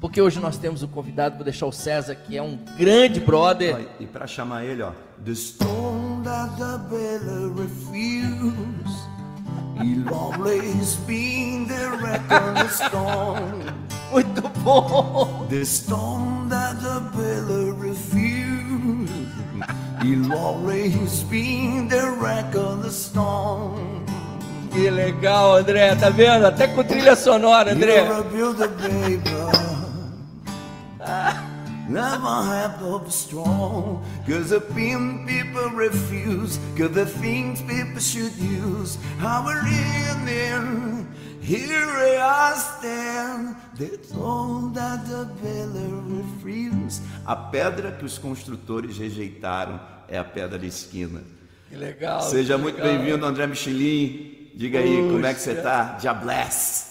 porque hoje nós temos o convidado, vou deixar o César, que é um grande brother. E para chamar ele, ó, The Stone that the Bella refuse. He'll always be the record stone. Muito bom. The stone that the Bella refuse. He'll always be the record stone. Que legal, André, tá vendo? Até com trilha sonora, André. Never have to be strong, cause the things people refuse, cause the things people should use. How we're in here I stand, that's all that the builder refuse. A pedra que os construtores rejeitaram é a pedra da esquina. Que legal. Seja que muito bem-vindo, André Michelin. Diga aí, Puxa. como é que você tá? Diabless.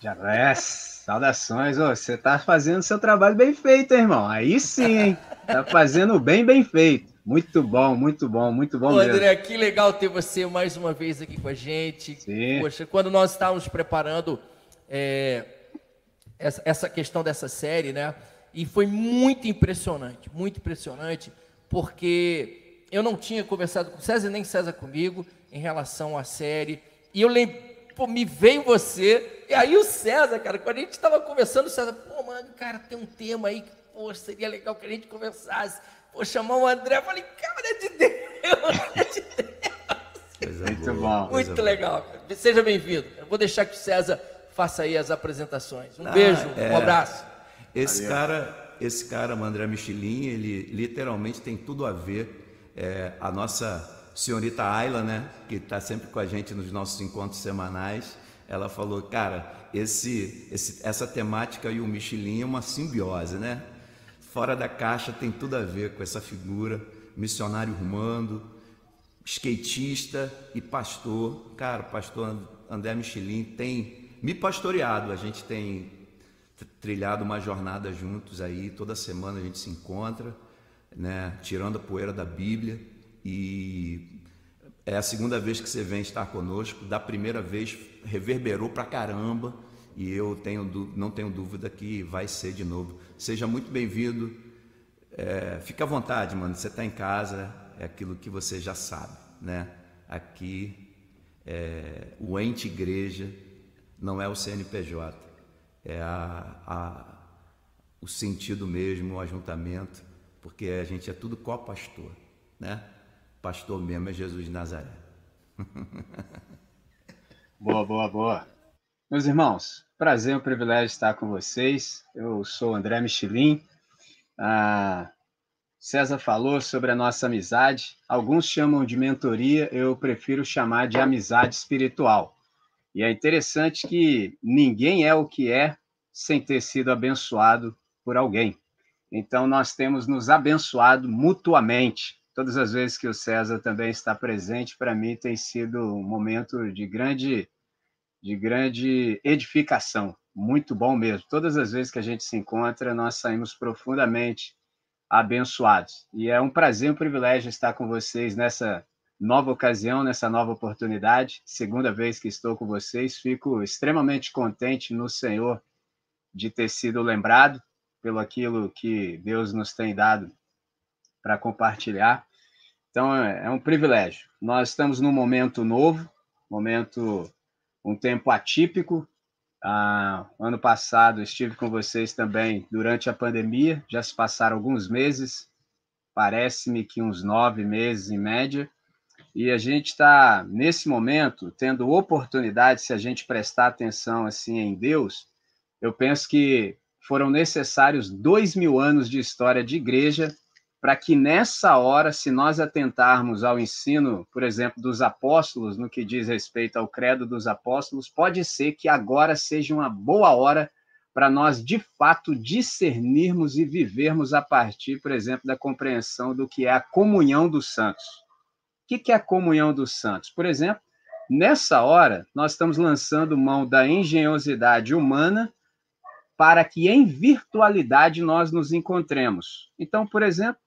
Diabless. Saudações, você tá fazendo seu trabalho bem feito, irmão. Aí sim, hein? Tá fazendo bem, bem feito. Muito bom, muito bom, muito bom Ô, mesmo. André, que legal ter você mais uma vez aqui com a gente. Sim. Poxa, quando nós estávamos preparando é, essa, essa questão dessa série, né? E foi muito impressionante, muito impressionante, porque eu não tinha conversado com César nem César comigo em relação à série. E eu lembrei, pô, me veio você. E aí o César, cara, quando a gente estava conversando, o César, pô, mano, cara, tem um tema aí que, pô, seria legal que a gente conversasse. Pô, chamar o André, eu falei, cara, é de Deus, é de Deus. Muito bom. Muito legal. Cara. Seja bem-vindo. Eu vou deixar que o César faça aí as apresentações. Um ah, beijo, é... um abraço. Esse Valeu. cara, esse cara, o André Michelin, ele literalmente tem tudo a ver. É, a nossa senhorita Ayla, né, que está sempre com a gente nos nossos encontros semanais, ela falou, cara, esse, esse, essa temática e o Michelin é uma simbiose, né? Fora da caixa tem tudo a ver com essa figura, missionário rumando, skatista e pastor. Cara, o pastor André Michelin tem me pastoreado, a gente tem trilhado uma jornada juntos aí, toda semana a gente se encontra, né, tirando a poeira da Bíblia e é a segunda vez que você vem estar conosco. Da primeira vez reverberou pra caramba e eu tenho, não tenho dúvida que vai ser de novo. Seja muito bem-vindo. É, fica à vontade, mano. Você está em casa, é aquilo que você já sabe, né? Aqui, é, o ente igreja não é o CNPJ, é a, a, o sentido mesmo, o ajuntamento, porque a gente é tudo co-pastor, né? Pastor mesmo é Jesus de Nazaré. boa, boa, boa. Meus irmãos, prazer e um privilégio estar com vocês. Eu sou André Michelin. Ah, César falou sobre a nossa amizade. Alguns chamam de mentoria, eu prefiro chamar de amizade espiritual. E é interessante que ninguém é o que é sem ter sido abençoado por alguém. Então, nós temos nos abençoado mutuamente todas as vezes que o César também está presente, para mim tem sido um momento de grande, de grande edificação, muito bom mesmo. Todas as vezes que a gente se encontra, nós saímos profundamente abençoados. E é um prazer, um privilégio estar com vocês nessa nova ocasião, nessa nova oportunidade. Segunda vez que estou com vocês, fico extremamente contente no Senhor de ter sido lembrado pelo aquilo que Deus nos tem dado para compartilhar. Então, é, é um privilégio. Nós estamos num momento novo, momento, um tempo atípico. Ah, ano passado estive com vocês também durante a pandemia, já se passaram alguns meses, parece-me que uns nove meses em média, e a gente está, nesse momento, tendo oportunidade, se a gente prestar atenção assim em Deus, eu penso que foram necessários dois mil anos de história de igreja para que nessa hora, se nós atentarmos ao ensino, por exemplo, dos apóstolos, no que diz respeito ao credo dos apóstolos, pode ser que agora seja uma boa hora para nós, de fato, discernirmos e vivermos a partir, por exemplo, da compreensão do que é a comunhão dos santos. O que é a comunhão dos santos? Por exemplo, nessa hora, nós estamos lançando mão da engenhosidade humana para que em virtualidade nós nos encontremos. Então, por exemplo,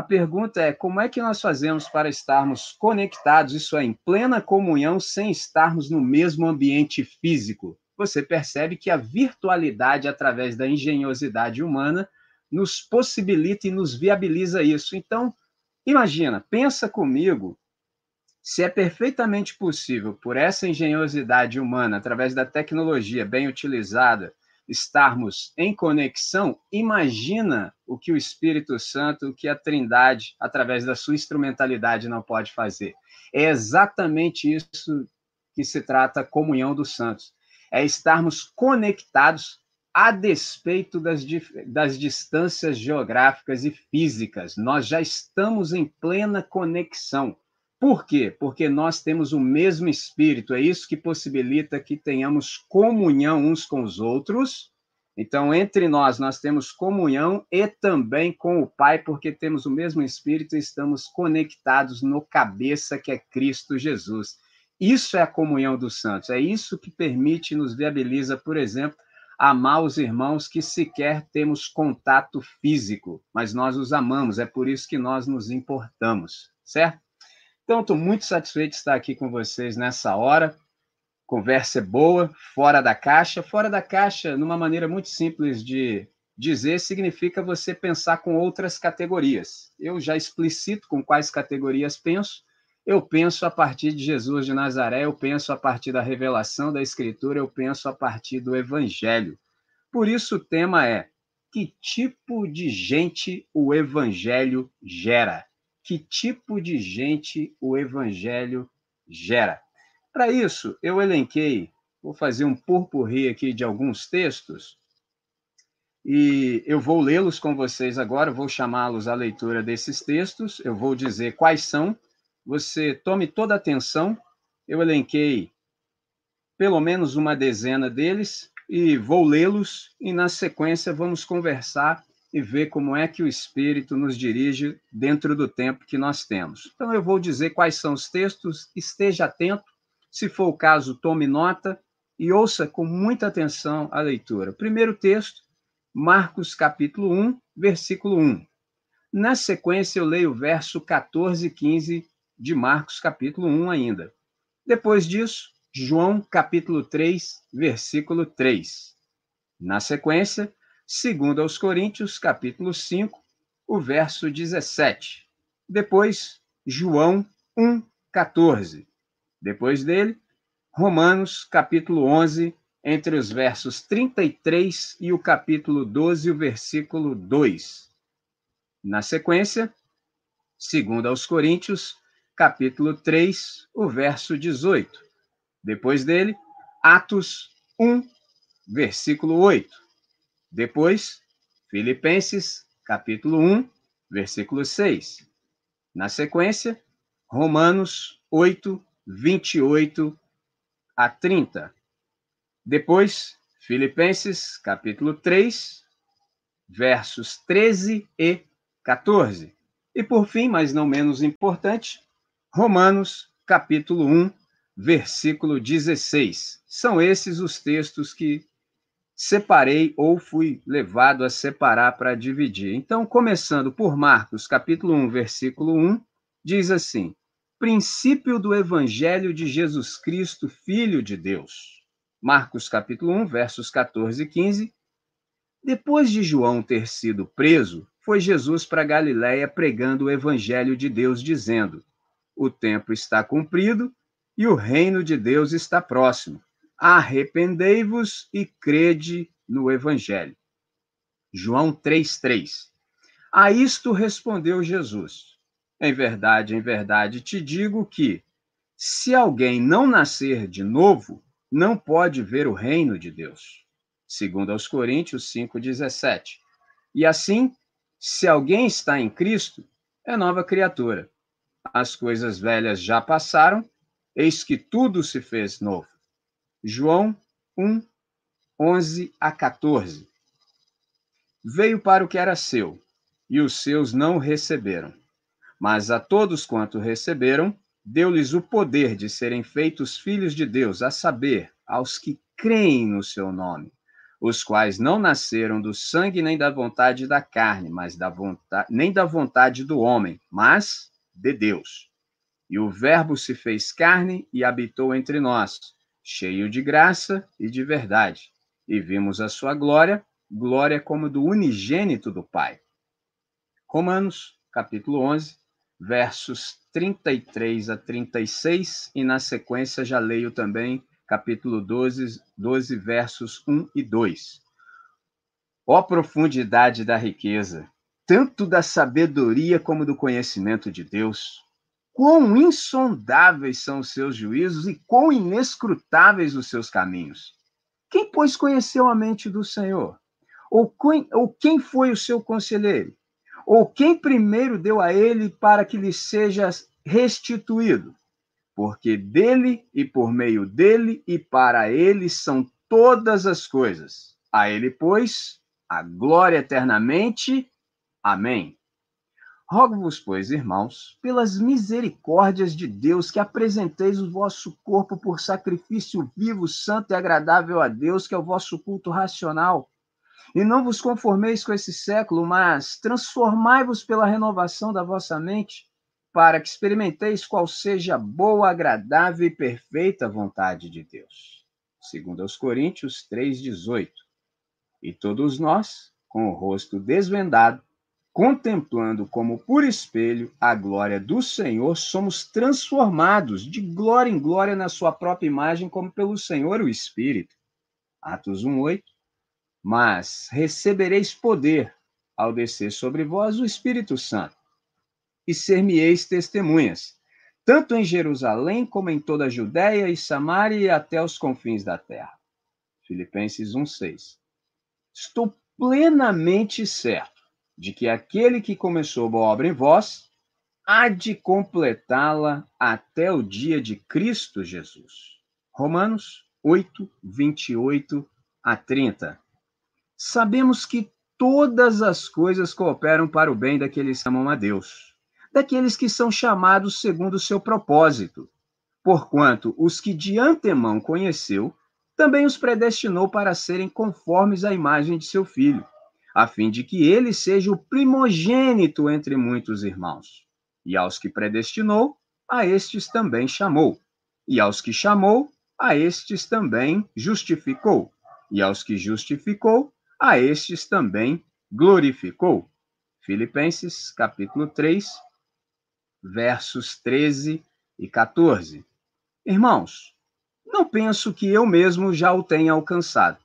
a pergunta é: como é que nós fazemos para estarmos conectados, isso é, em plena comunhão, sem estarmos no mesmo ambiente físico? você percebe que a virtualidade, através da engenhosidade humana, nos possibilita e nos viabiliza isso. Então, imagina, pensa comigo se é perfeitamente possível, por essa engenhosidade humana, através da tecnologia bem utilizada, estarmos em conexão, imagina o que o Espírito Santo, o que a Trindade, através da sua instrumentalidade, não pode fazer. É exatamente isso que se trata a comunhão dos santos. É estarmos conectados a despeito das, das distâncias geográficas e físicas. Nós já estamos em plena conexão. Por quê? Porque nós temos o mesmo espírito, é isso que possibilita que tenhamos comunhão uns com os outros. Então, entre nós, nós temos comunhão e também com o Pai, porque temos o mesmo espírito e estamos conectados no cabeça que é Cristo Jesus. Isso é a comunhão dos santos, é isso que permite, nos viabiliza, por exemplo, amar os irmãos que sequer temos contato físico, mas nós os amamos, é por isso que nós nos importamos, certo? Então, estou muito satisfeito de estar aqui com vocês nessa hora. Conversa é boa, fora da caixa. Fora da caixa, numa maneira muito simples de dizer, significa você pensar com outras categorias. Eu já explicito com quais categorias penso. Eu penso a partir de Jesus de Nazaré, eu penso a partir da revelação da Escritura, eu penso a partir do Evangelho. Por isso o tema é: que tipo de gente o Evangelho gera? Que tipo de gente o evangelho gera. Para isso, eu elenquei, vou fazer um purpurri aqui de alguns textos, e eu vou lê-los com vocês agora, vou chamá-los à leitura desses textos, eu vou dizer quais são, você tome toda atenção, eu elenquei pelo menos uma dezena deles, e vou lê-los, e na sequência vamos conversar e ver como é que o Espírito nos dirige dentro do tempo que nós temos. Então, eu vou dizer quais são os textos, esteja atento, se for o caso, tome nota e ouça com muita atenção a leitura. Primeiro texto, Marcos capítulo 1, versículo 1. Na sequência, eu leio o verso 14 e 15 de Marcos capítulo 1 ainda. Depois disso, João capítulo 3, versículo 3. Na sequência, Segundo aos Coríntios, capítulo 5, o verso 17. Depois, João 1, 14. Depois dele, Romanos, capítulo 11, entre os versos 33 e o capítulo 12, o versículo 2. Na sequência, segundo aos Coríntios, capítulo 3, o verso 18. Depois dele, Atos 1, versículo 8. Depois, Filipenses, capítulo 1, versículo 6. Na sequência, Romanos 8, 28 a 30. Depois, Filipenses, capítulo 3, versos 13 e 14. E por fim, mas não menos importante, Romanos, capítulo 1, versículo 16. São esses os textos que separei ou fui levado a separar para dividir. Então, começando por Marcos, capítulo 1, versículo 1, diz assim: Princípio do evangelho de Jesus Cristo, filho de Deus. Marcos capítulo 1, versos 14 e 15. Depois de João ter sido preso, foi Jesus para Galiléia pregando o evangelho de Deus dizendo: O tempo está cumprido e o reino de Deus está próximo arrependei-vos e crede no Evangelho. João 3,3. A isto respondeu Jesus: Em verdade, em verdade te digo que, se alguém não nascer de novo, não pode ver o reino de Deus. Segundo aos Coríntios 5,17. E assim, se alguém está em Cristo, é nova criatura. As coisas velhas já passaram, eis que tudo se fez novo. João 1, 11 a 14. Veio para o que era seu, e os seus não receberam. Mas a todos quanto receberam, deu-lhes o poder de serem feitos filhos de Deus, a saber, aos que creem no seu nome, os quais não nasceram do sangue nem da vontade da carne, mas da vontade, nem da vontade do homem, mas de Deus. E o Verbo se fez carne e habitou entre nós cheio de graça e de verdade. E vimos a sua glória, glória como do unigênito do Pai. Romanos, capítulo 11, versos 33 a 36, e na sequência já leio também capítulo 12, 12 versos 1 e 2. Ó profundidade da riqueza, tanto da sabedoria como do conhecimento de Deus! Quão insondáveis são os seus juízos e quão inescrutáveis os seus caminhos! Quem, pois, conheceu a mente do Senhor? Ou quem, ou quem foi o seu conselheiro? Ou quem primeiro deu a ele para que lhe seja restituído? porque dele e por meio dele e para ele são todas as coisas. A ele, pois, a glória eternamente. Amém. Rogo-vos, pois, irmãos, pelas misericórdias de Deus, que apresenteis o vosso corpo por sacrifício vivo, santo e agradável a Deus, que é o vosso culto racional. E não vos conformeis com esse século, mas transformai-vos pela renovação da vossa mente para que experimenteis qual seja a boa, agradável e perfeita vontade de Deus. Segundo aos Coríntios 3:18. E todos nós, com o rosto desvendado, contemplando como por espelho a glória do Senhor, somos transformados de glória em glória na sua própria imagem, como pelo Senhor o Espírito. Atos 1:8. Mas recebereis poder ao descer sobre vós o Espírito Santo e ser-me-eis testemunhas, tanto em Jerusalém como em toda a Judéia e Samaria e até os confins da terra. Filipenses 1:6. Estou plenamente certo de que aquele que começou a obra em vós há de completá-la até o dia de Cristo Jesus. Romanos 8, 28 a 30. Sabemos que todas as coisas cooperam para o bem daqueles que amam a Deus daqueles que são chamados segundo o seu propósito. Porquanto os que de antemão conheceu, também os predestinou para serem conformes à imagem de seu filho, a fim de que ele seja o primogênito entre muitos irmãos. E aos que predestinou, a estes também chamou. E aos que chamou, a estes também justificou. E aos que justificou, a estes também glorificou. Filipenses, capítulo 3, versos 13 e 14. Irmãos, não penso que eu mesmo já o tenha alcançado.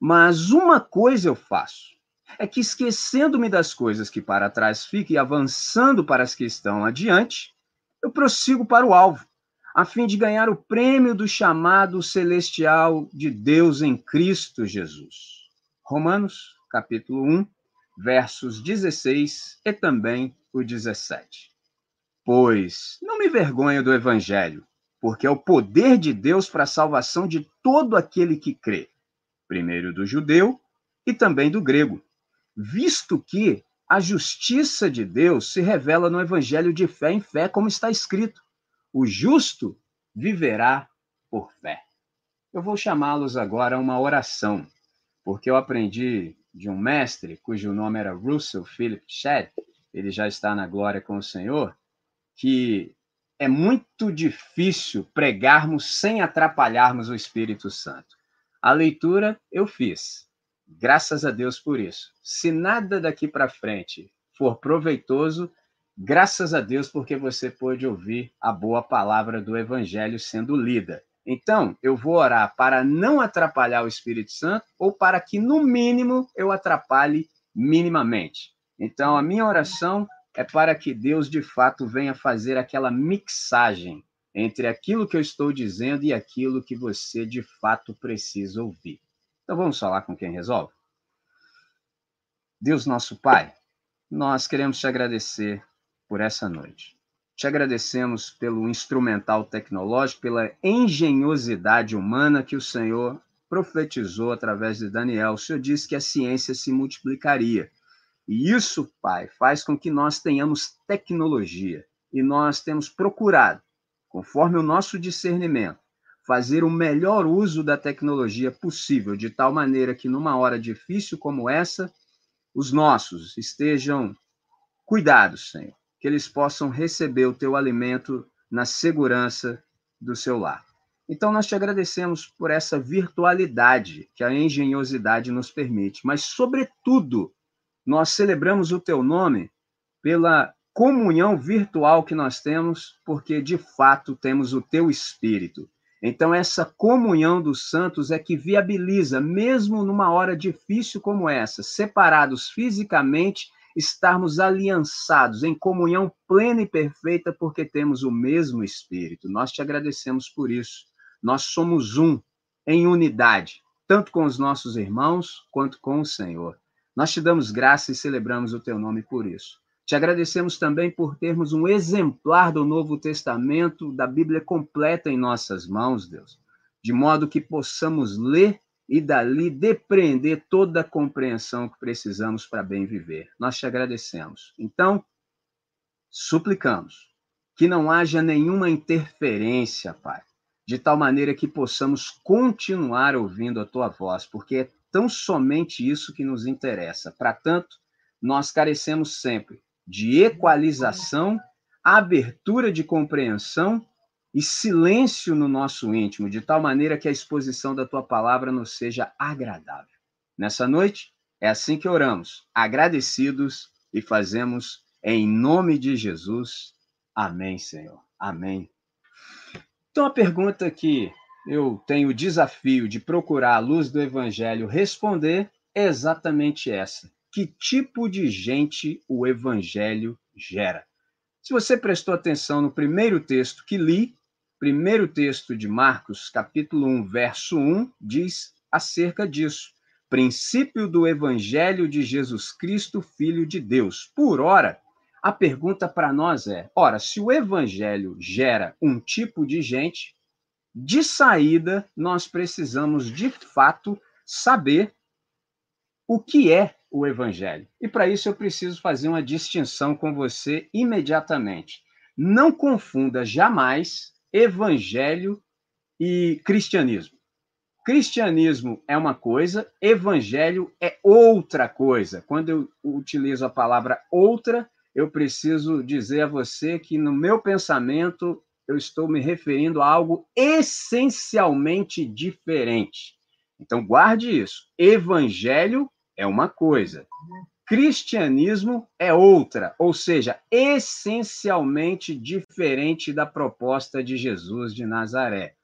Mas uma coisa eu faço, é que esquecendo-me das coisas que para trás ficam e avançando para as que estão adiante, eu prossigo para o alvo, a fim de ganhar o prêmio do chamado celestial de Deus em Cristo Jesus. Romanos, capítulo 1, versos 16 e também o 17. Pois não me vergonho do evangelho, porque é o poder de Deus para a salvação de todo aquele que crê, primeiro do judeu e também do grego, visto que a justiça de Deus se revela no evangelho de fé em fé, como está escrito: o justo viverá por fé. Eu vou chamá-los agora a uma oração, porque eu aprendi de um mestre cujo nome era Russell Philip Shedd, ele já está na glória com o Senhor, que é muito difícil pregarmos sem atrapalharmos o Espírito Santo. A leitura eu fiz. Graças a Deus por isso. Se nada daqui para frente for proveitoso, graças a Deus porque você pôde ouvir a boa palavra do evangelho sendo lida. Então, eu vou orar para não atrapalhar o Espírito Santo ou para que no mínimo eu atrapalhe minimamente. Então, a minha oração é para que Deus de fato venha fazer aquela mixagem entre aquilo que eu estou dizendo e aquilo que você de fato precisa ouvir. Então vamos falar com quem resolve? Deus nosso Pai, nós queremos te agradecer por essa noite. Te agradecemos pelo instrumental tecnológico, pela engenhosidade humana que o Senhor profetizou através de Daniel. O Senhor disse que a ciência se multiplicaria. E isso, Pai, faz com que nós tenhamos tecnologia e nós temos procurado, conforme o nosso discernimento, fazer o melhor uso da tecnologia possível, de tal maneira que numa hora difícil como essa, os nossos estejam cuidados, Senhor, que eles possam receber o teu alimento na segurança do seu lar. Então, nós te agradecemos por essa virtualidade que a engenhosidade nos permite, mas, sobretudo, nós celebramos o teu nome pela comunhão virtual que nós temos, porque de fato temos o teu espírito. Então, essa comunhão dos santos é que viabiliza, mesmo numa hora difícil como essa, separados fisicamente, estarmos aliançados em comunhão plena e perfeita, porque temos o mesmo espírito. Nós te agradecemos por isso. Nós somos um, em unidade, tanto com os nossos irmãos quanto com o Senhor. Nós te damos graça e celebramos o teu nome por isso. Te agradecemos também por termos um exemplar do Novo Testamento, da Bíblia completa em nossas mãos, Deus, de modo que possamos ler e dali depreender toda a compreensão que precisamos para bem viver. Nós te agradecemos. Então, suplicamos que não haja nenhuma interferência, Pai, de tal maneira que possamos continuar ouvindo a tua voz, porque é tão somente isso que nos interessa. Para tanto, nós carecemos sempre de equalização, abertura de compreensão e silêncio no nosso íntimo, de tal maneira que a exposição da tua palavra nos seja agradável. Nessa noite, é assim que oramos, agradecidos e fazemos em nome de Jesus. Amém, Senhor. Amém. Então, a pergunta que eu tenho o desafio de procurar a luz do Evangelho responder é exatamente essa: que tipo de gente o Evangelho gera? Se você prestou atenção no primeiro texto que li, primeiro texto de Marcos, capítulo 1, verso 1, diz acerca disso. Princípio do Evangelho de Jesus Cristo, Filho de Deus. Por ora, a pergunta para nós é: ora, se o evangelho gera um tipo de gente, de saída nós precisamos de fato saber o que é o evangelho. E para isso eu preciso fazer uma distinção com você imediatamente. Não confunda jamais evangelho e cristianismo. Cristianismo é uma coisa, evangelho é outra coisa. Quando eu utilizo a palavra outra, eu preciso dizer a você que no meu pensamento eu estou me referindo a algo essencialmente diferente. Então guarde isso. Evangelho é uma coisa, cristianismo é outra, ou seja, essencialmente diferente da proposta de Jesus de Nazaré.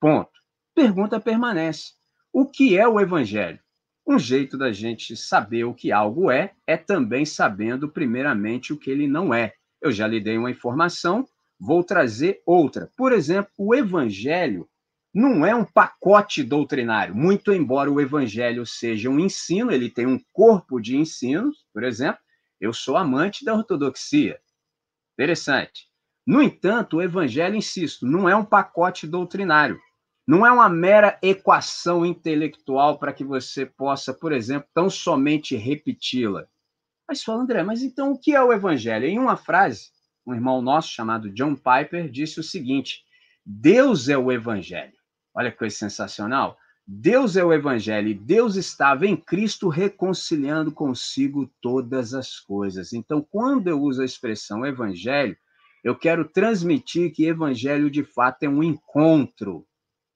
Ponto. Pergunta permanece: o que é o evangelho? Um jeito da gente saber o que algo é, é também sabendo, primeiramente, o que ele não é. Eu já lhe dei uma informação, vou trazer outra. Por exemplo, o evangelho não é um pacote doutrinário, muito embora o evangelho seja um ensino, ele tem um corpo de ensinos, por exemplo, eu sou amante da ortodoxia. Interessante. No entanto, o evangelho, insisto, não é um pacote doutrinário. Não é uma mera equação intelectual para que você possa, por exemplo, tão somente repeti-la. Mas fala, André, mas então o que é o evangelho? Em uma frase, um irmão nosso chamado John Piper disse o seguinte: Deus é o evangelho. Olha que coisa sensacional. Deus é o evangelho e Deus estava em Cristo reconciliando consigo todas as coisas. Então, quando eu uso a expressão evangelho, eu quero transmitir que evangelho de fato é um encontro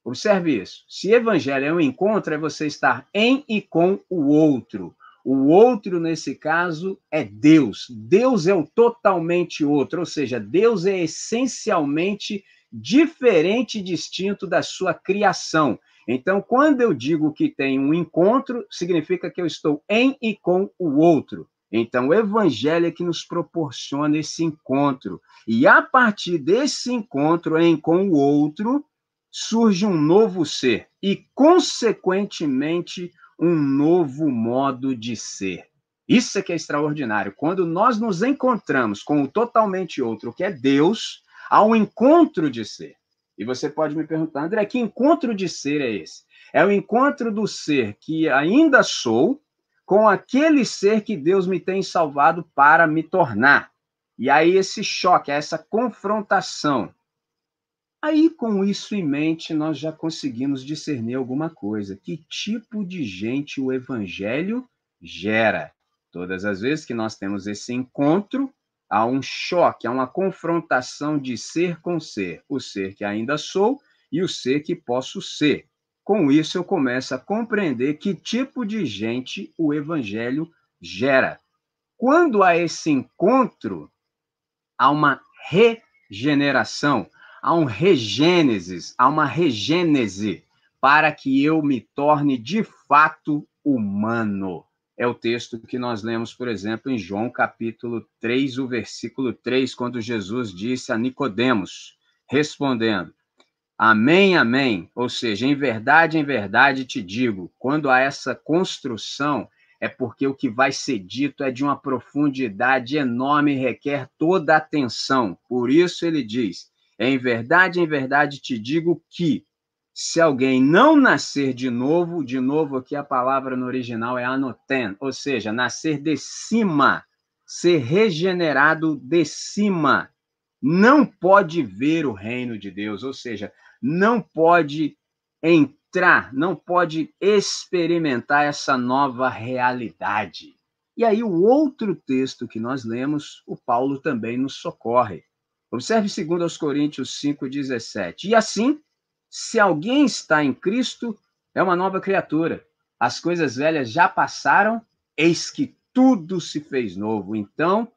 Observe isso. Se evangelho é um encontro, é você estar em e com o outro. O outro, nesse caso, é Deus. Deus é o totalmente outro, ou seja, Deus é essencialmente diferente e distinto da sua criação. Então, quando eu digo que tem um encontro, significa que eu estou em e com o outro. Então, o evangelho é que nos proporciona esse encontro. E a partir desse encontro em com o outro, surge um novo ser e, consequentemente, um novo modo de ser. Isso é que é extraordinário. Quando nós nos encontramos com o totalmente outro, que é Deus, há um encontro de ser. E você pode me perguntar, André, que encontro de ser é esse? É o encontro do ser que ainda sou com aquele ser que Deus me tem salvado para me tornar. E aí esse choque, essa confrontação Aí, com isso em mente, nós já conseguimos discernir alguma coisa. Que tipo de gente o evangelho gera? Todas as vezes que nós temos esse encontro, há um choque, há uma confrontação de ser com ser. O ser que ainda sou e o ser que posso ser. Com isso, eu começo a compreender que tipo de gente o evangelho gera. Quando há esse encontro, há uma regeneração, há um regênesis, há uma regênese para que eu me torne de fato humano. É o texto que nós lemos, por exemplo, em João capítulo 3, o versículo 3, quando Jesus disse a Nicodemos, respondendo: Amém, amém. Ou seja, em verdade, em verdade te digo, quando há essa construção, é porque o que vai ser dito é de uma profundidade enorme e requer toda a atenção. Por isso ele diz: Em verdade, em verdade te digo que se alguém não nascer de novo, de novo aqui a palavra no original é anoten, ou seja, nascer de cima, ser regenerado de cima, não pode ver o reino de Deus, ou seja, não pode entrar, não pode experimentar essa nova realidade. E aí, o outro texto que nós lemos, o Paulo também nos socorre. Observe 2 Coríntios 5,17. E assim, se alguém está em Cristo, é uma nova criatura. As coisas velhas já passaram, eis que tudo se fez novo. Então,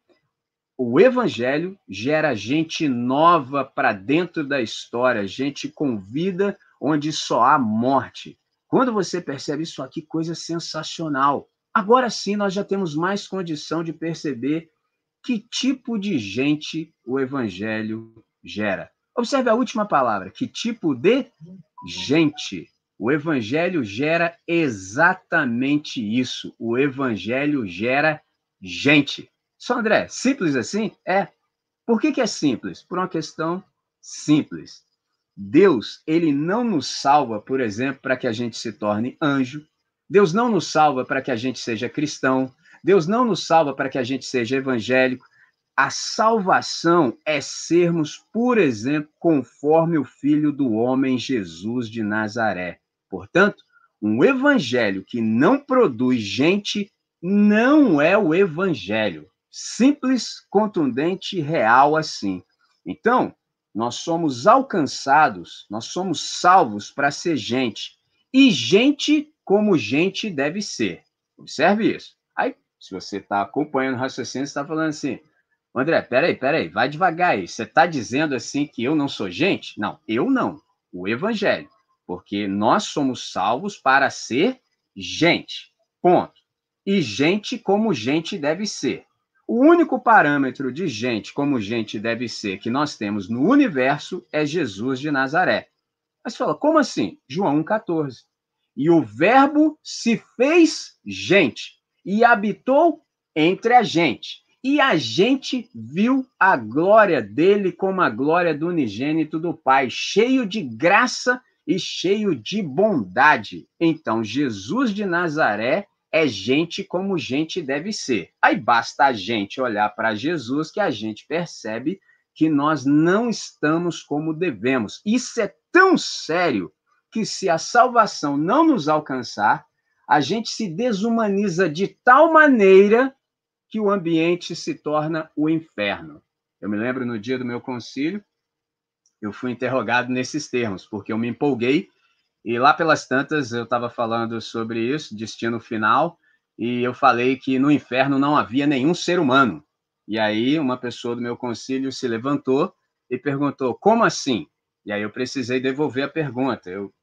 o evangelho gera gente nova para dentro da história, gente com vida onde só há morte. Quando você percebe isso aqui, coisa sensacional. Agora sim, nós já temos mais condição de perceber que tipo de gente o evangelho gera. Observe a última palavra, que tipo de gente. O evangelho gera exatamente isso. O evangelho gera gente. Só André, simples assim? É. Por que, que é simples? Por uma questão simples. Deus, ele não nos salva, por exemplo, para que a gente se torne anjo. Deus não nos salva para que a gente seja cristão. Deus não nos salva para que a gente seja evangélico. A salvação é sermos, por exemplo, conforme o Filho do Homem Jesus de Nazaré. Portanto, um evangelho que não produz gente não é o evangelho simples, contundente, real assim. Então, nós somos alcançados, nós somos salvos para ser gente. E gente como gente deve ser. Observe isso. Aí, se você está acompanhando o raciocínio, você está falando assim, André, peraí, peraí, vai devagar aí. Você está dizendo assim que eu não sou gente? Não, eu não. O Evangelho. Porque nós somos salvos para ser gente. Ponto. E gente como gente deve ser. O único parâmetro de gente como gente deve ser que nós temos no universo é Jesus de Nazaré. Mas fala, como assim? João 1,14. E o Verbo se fez gente e habitou entre a gente. E a gente viu a glória dele como a glória do unigênito do Pai, cheio de graça e cheio de bondade. Então, Jesus de Nazaré é gente como gente deve ser. Aí basta a gente olhar para Jesus que a gente percebe que nós não estamos como devemos. Isso é tão sério que se a salvação não nos alcançar, a gente se desumaniza de tal maneira que o ambiente se torna o inferno. Eu me lembro no dia do meu concílio, eu fui interrogado nesses termos, porque eu me empolguei e lá pelas tantas eu estava falando sobre isso, destino final, e eu falei que no inferno não havia nenhum ser humano. E aí uma pessoa do meu concílio se levantou e perguntou: "Como assim?" E aí eu precisei devolver a pergunta. Eu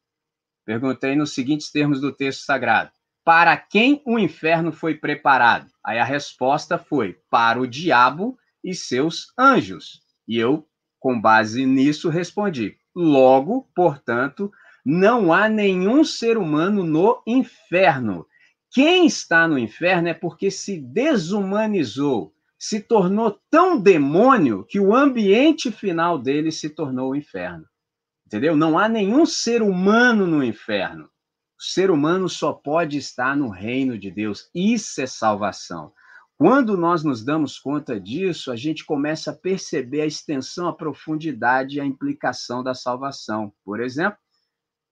perguntei nos seguintes termos do texto sagrado: Para quem o inferno foi preparado? Aí a resposta foi: Para o diabo e seus anjos. E eu, com base nisso, respondi: Logo, portanto, não há nenhum ser humano no inferno. Quem está no inferno é porque se desumanizou, se tornou tão demônio que o ambiente final dele se tornou o inferno. Entendeu? Não há nenhum ser humano no inferno. Ser humano só pode estar no reino de Deus. Isso é salvação. Quando nós nos damos conta disso, a gente começa a perceber a extensão, a profundidade e a implicação da salvação. Por exemplo,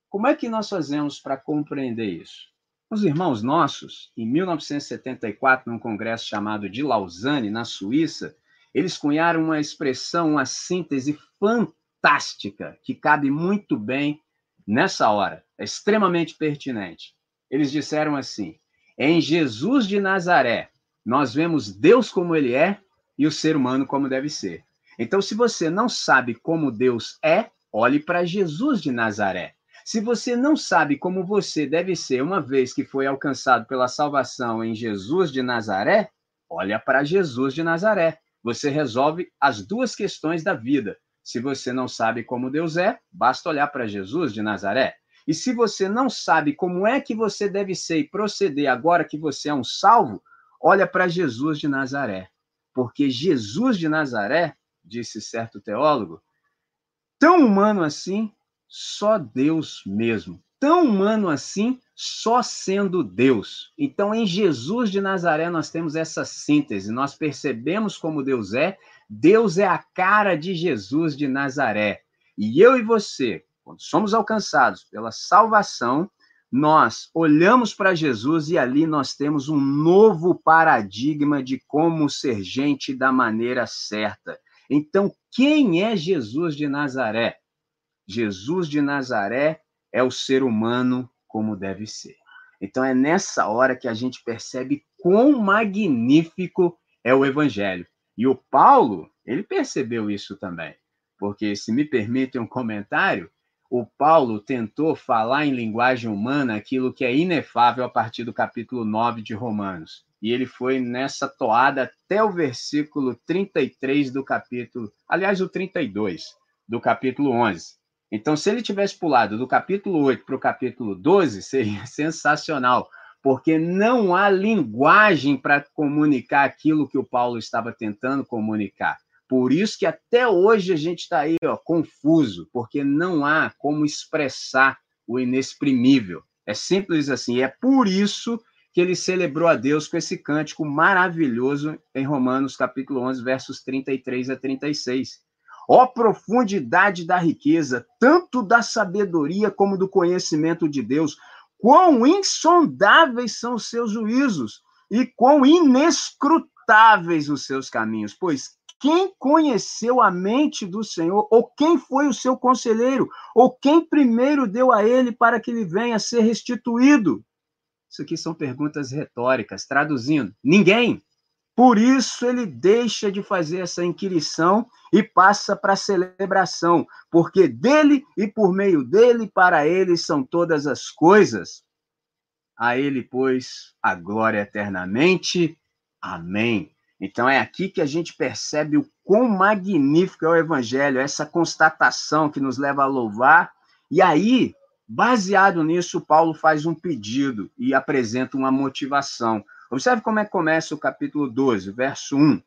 como é que nós fazemos para compreender isso? Os irmãos nossos, em 1974, num congresso chamado de Lausanne, na Suíça, eles cunharam uma expressão, uma síntese fantástica que cabe muito bem nessa hora, é extremamente pertinente. Eles disseram assim: em Jesus de Nazaré, nós vemos Deus como ele é e o ser humano como deve ser. Então, se você não sabe como Deus é, olhe para Jesus de Nazaré. Se você não sabe como você deve ser uma vez que foi alcançado pela salvação em Jesus de Nazaré, olha para Jesus de Nazaré. Você resolve as duas questões da vida. Se você não sabe como Deus é, basta olhar para Jesus de Nazaré. E se você não sabe como é que você deve ser e proceder agora que você é um salvo, olha para Jesus de Nazaré. Porque Jesus de Nazaré, disse certo teólogo, tão humano assim, só Deus mesmo. Tão humano assim, só sendo Deus. Então, em Jesus de Nazaré, nós temos essa síntese. Nós percebemos como Deus é. Deus é a cara de Jesus de Nazaré. E eu e você, quando somos alcançados pela salvação, nós olhamos para Jesus e ali nós temos um novo paradigma de como ser gente da maneira certa. Então, quem é Jesus de Nazaré? Jesus de Nazaré é o ser humano como deve ser. Então, é nessa hora que a gente percebe quão magnífico é o evangelho. E o Paulo, ele percebeu isso também. Porque, se me permitem um comentário, o Paulo tentou falar em linguagem humana aquilo que é inefável a partir do capítulo 9 de Romanos. E ele foi nessa toada até o versículo 33 do capítulo, aliás, o 32 do capítulo 11. Então, se ele tivesse pulado do capítulo 8 para o capítulo 12, seria sensacional, porque não há linguagem para comunicar aquilo que o Paulo estava tentando comunicar. Por isso que até hoje a gente está aí ó, confuso, porque não há como expressar o inexprimível. É simples assim. É por isso que ele celebrou a Deus com esse cântico maravilhoso em Romanos capítulo 11, versos 33 a 36. Ó profundidade da riqueza, tanto da sabedoria como do conhecimento de Deus, quão insondáveis são os seus juízos e quão inescrutáveis os seus caminhos, pois quem conheceu a mente do Senhor, ou quem foi o seu conselheiro, ou quem primeiro deu a ele para que ele venha a ser restituído? Isso aqui são perguntas retóricas. Traduzindo, ninguém. Por isso ele deixa de fazer essa inquirição e passa para a celebração, porque dele e por meio dele, para ele são todas as coisas. A ele, pois, a glória eternamente. Amém. Então é aqui que a gente percebe o quão magnífico é o evangelho, essa constatação que nos leva a louvar. E aí, baseado nisso, Paulo faz um pedido e apresenta uma motivação. Observe como é que começa o capítulo 12, verso 1.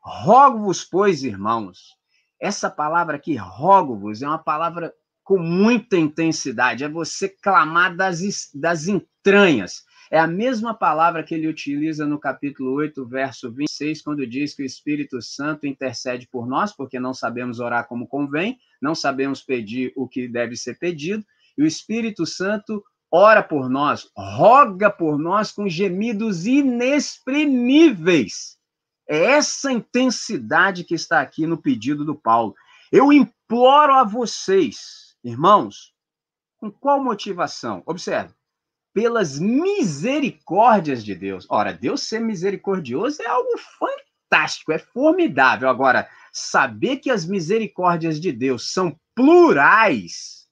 Rogo-vos, pois, irmãos. Essa palavra aqui, rogo-vos, é uma palavra com muita intensidade, é você clamar das, das entranhas. É a mesma palavra que ele utiliza no capítulo 8, verso 26, quando diz que o Espírito Santo intercede por nós, porque não sabemos orar como convém, não sabemos pedir o que deve ser pedido, e o Espírito Santo ora por nós, roga por nós com gemidos inexprimíveis. É essa intensidade que está aqui no pedido do Paulo. Eu imploro a vocês, irmãos, com qual motivação? Observe pelas misericórdias de Deus. Ora, Deus ser misericordioso é algo fantástico, é formidável. Agora, saber que as misericórdias de Deus são plurais,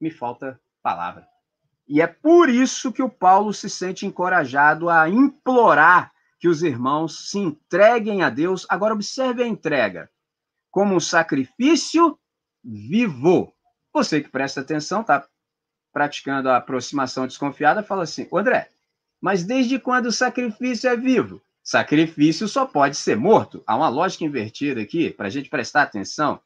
me falta palavra. E é por isso que o Paulo se sente encorajado a implorar que os irmãos se entreguem a Deus. Agora, observe a entrega como um sacrifício vivo. Você que presta atenção, tá praticando a aproximação desconfiada, fala assim: André, mas desde quando o sacrifício é vivo? Sacrifício só pode ser morto. Há uma lógica invertida aqui, para a gente prestar atenção.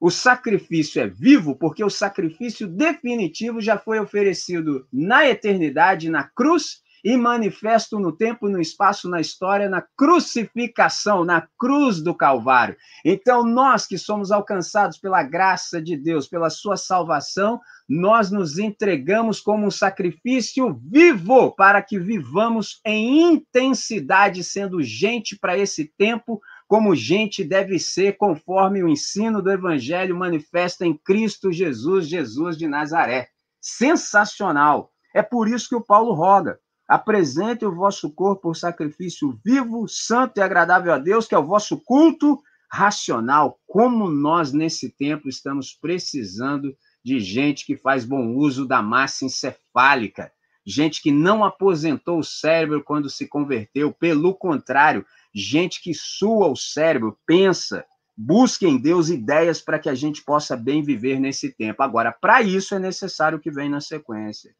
O sacrifício é vivo porque o sacrifício definitivo já foi oferecido na eternidade, na cruz, e manifesto no tempo, no espaço, na história, na crucificação, na cruz do Calvário. Então, nós que somos alcançados pela graça de Deus, pela sua salvação, nós nos entregamos como um sacrifício vivo para que vivamos em intensidade, sendo gente para esse tempo, como gente deve ser, conforme o ensino do Evangelho manifesta em Cristo Jesus, Jesus de Nazaré. Sensacional! É por isso que o Paulo roga: apresente o vosso corpo por sacrifício vivo, santo e agradável a Deus, que é o vosso culto racional. Como nós, nesse tempo, estamos precisando de gente que faz bom uso da massa encefálica, gente que não aposentou o cérebro quando se converteu, pelo contrário, gente que sua o cérebro, pensa, busca em Deus ideias para que a gente possa bem viver nesse tempo. Agora, para isso é necessário o que vem na sequência.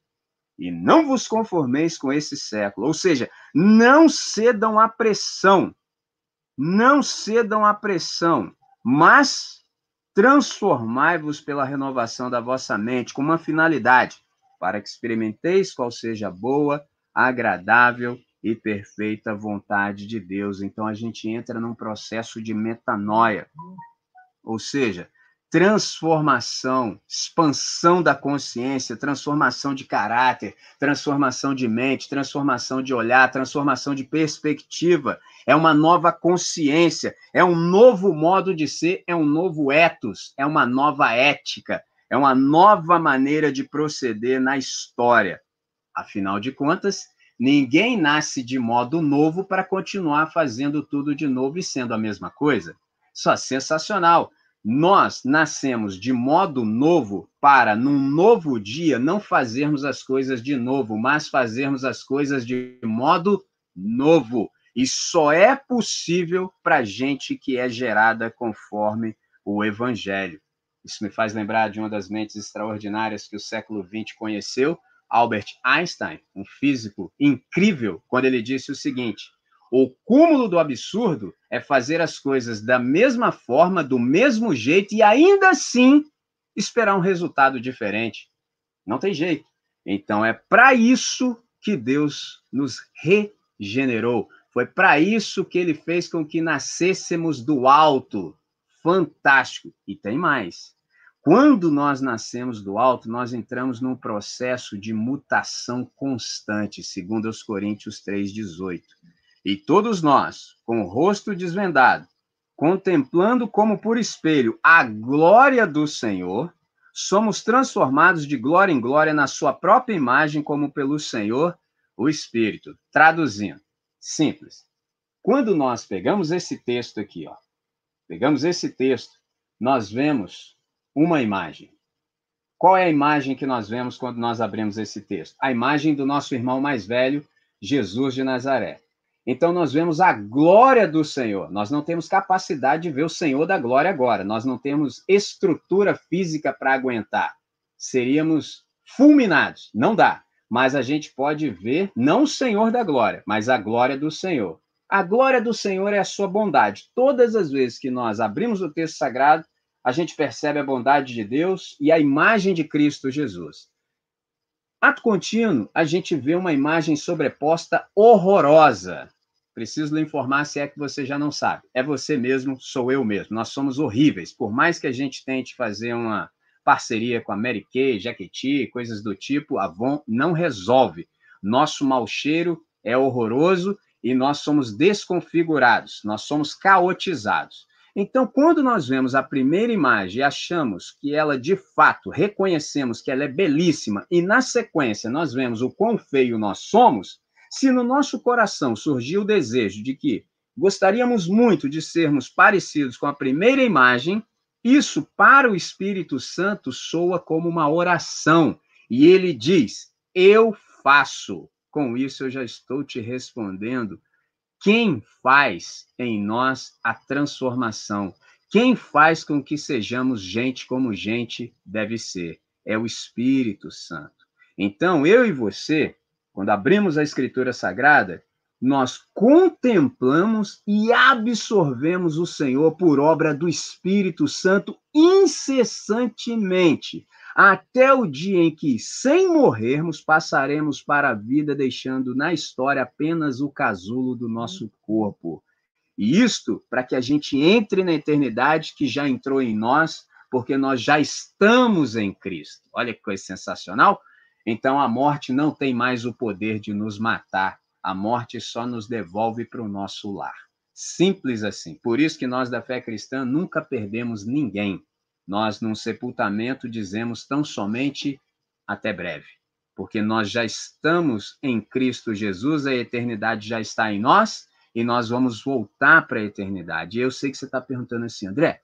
E não vos conformeis com esse século, ou seja, não cedam à pressão, não cedam à pressão, mas transformai-vos pela renovação da vossa mente com uma finalidade, para que experimenteis qual seja boa, agradável e perfeita vontade de Deus. Então a gente entra num processo de metanoia, ou seja, transformação, expansão da consciência, transformação de caráter, transformação de mente, transformação de olhar, transformação de perspectiva. É uma nova consciência, é um novo modo de ser, é um novo ethos, é uma nova ética, é uma nova maneira de proceder na história. Afinal de contas, ninguém nasce de modo novo para continuar fazendo tudo de novo e sendo a mesma coisa. Só sensacional nós nascemos de modo novo para, num novo dia, não fazermos as coisas de novo, mas fazermos as coisas de modo novo. E só é possível para gente que é gerada conforme o Evangelho. Isso me faz lembrar de uma das mentes extraordinárias que o século XX conheceu, Albert Einstein, um físico incrível, quando ele disse o seguinte: o cúmulo do absurdo é fazer as coisas da mesma forma, do mesmo jeito e ainda assim esperar um resultado diferente. Não tem jeito. Então é para isso que Deus nos regenerou. Foi para isso que ele fez com que nascêssemos do alto. Fantástico. E tem mais. Quando nós nascemos do alto, nós entramos num processo de mutação constante, segundo os Coríntios 3:18. E todos nós, com o rosto desvendado, contemplando como por espelho a glória do Senhor, somos transformados de glória em glória na sua própria imagem, como pelo Senhor, o Espírito. Traduzindo, simples. Quando nós pegamos esse texto aqui, ó, pegamos esse texto, nós vemos uma imagem. Qual é a imagem que nós vemos quando nós abrimos esse texto? A imagem do nosso irmão mais velho, Jesus de Nazaré. Então nós vemos a glória do Senhor. Nós não temos capacidade de ver o Senhor da glória agora. Nós não temos estrutura física para aguentar. Seríamos fulminados. Não dá. Mas a gente pode ver não o Senhor da glória, mas a glória do Senhor. A glória do Senhor é a sua bondade. Todas as vezes que nós abrimos o texto sagrado, a gente percebe a bondade de Deus e a imagem de Cristo Jesus. Ato contínuo, a gente vê uma imagem sobreposta horrorosa. Preciso lhe informar se é que você já não sabe. É você mesmo, sou eu mesmo. Nós somos horríveis. Por mais que a gente tente fazer uma parceria com a Mary Kay, Jaqueti, coisas do tipo, Avon não resolve. Nosso mau cheiro é horroroso e nós somos desconfigurados, nós somos caotizados. Então, quando nós vemos a primeira imagem e achamos que ela de fato, reconhecemos que ela é belíssima, e na sequência nós vemos o quão feio nós somos, se no nosso coração surgiu o desejo de que gostaríamos muito de sermos parecidos com a primeira imagem, isso para o Espírito Santo soa como uma oração. E ele diz: Eu faço. Com isso eu já estou te respondendo. Quem faz em nós a transformação? Quem faz com que sejamos gente como gente deve ser? É o Espírito Santo. Então, eu e você quando abrimos a Escritura Sagrada, nós contemplamos e absorvemos o Senhor por obra do Espírito Santo incessantemente, até o dia em que, sem morrermos, passaremos para a vida, deixando na história apenas o casulo do nosso corpo. E isto para que a gente entre na eternidade que já entrou em nós, porque nós já estamos em Cristo. Olha que coisa sensacional! Então a morte não tem mais o poder de nos matar. A morte só nos devolve para o nosso lar. Simples assim. Por isso que nós da fé cristã nunca perdemos ninguém. Nós, num sepultamento, dizemos tão somente até breve. Porque nós já estamos em Cristo Jesus, a eternidade já está em nós e nós vamos voltar para a eternidade. E eu sei que você está perguntando assim, André,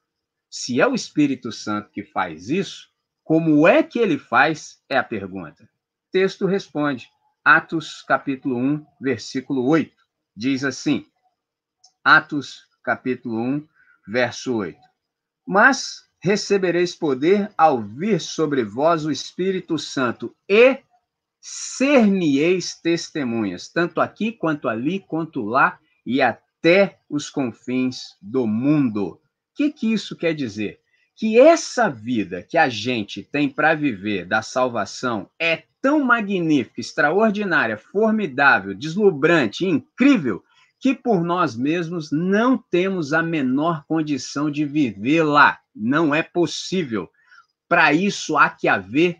se é o Espírito Santo que faz isso, como é que ele faz? É a pergunta. O texto responde. Atos capítulo 1, versículo 8. Diz assim: Atos, capítulo 1, verso 8. Mas recebereis poder ao vir sobre vós o Espírito Santo e ser-me-eis testemunhas, tanto aqui quanto ali, quanto lá e até os confins do mundo. O que, que isso quer dizer? Que essa vida que a gente tem para viver da salvação é tão magnífica, extraordinária, formidável, deslumbrante, incrível, que por nós mesmos não temos a menor condição de vivê-la. Não é possível. Para isso há que haver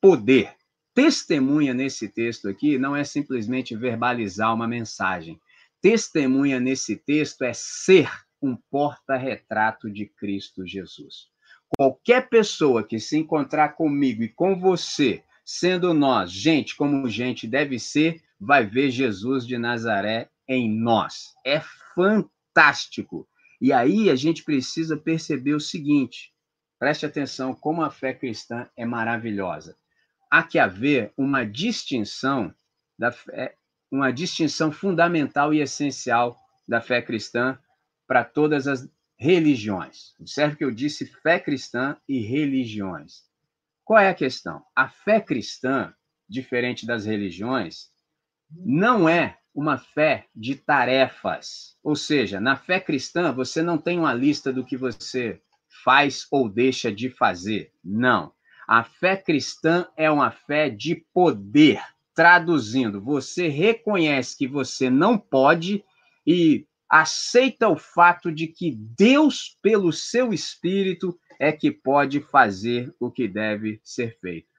poder. Testemunha nesse texto aqui não é simplesmente verbalizar uma mensagem. Testemunha nesse texto é ser um porta-retrato de Cristo Jesus. Qualquer pessoa que se encontrar comigo e com você, sendo nós, gente como gente deve ser, vai ver Jesus de Nazaré em nós. É fantástico. E aí a gente precisa perceber o seguinte: preste atenção como a fé cristã é maravilhosa. Há que haver uma distinção da fé, uma distinção fundamental e essencial da fé cristã para todas as religiões. Observe que eu disse fé cristã e religiões. Qual é a questão? A fé cristã, diferente das religiões, não é uma fé de tarefas. Ou seja, na fé cristã, você não tem uma lista do que você faz ou deixa de fazer. Não. A fé cristã é uma fé de poder. Traduzindo, você reconhece que você não pode e aceita o fato de que Deus, pelo seu espírito, é que pode fazer o que deve ser feito.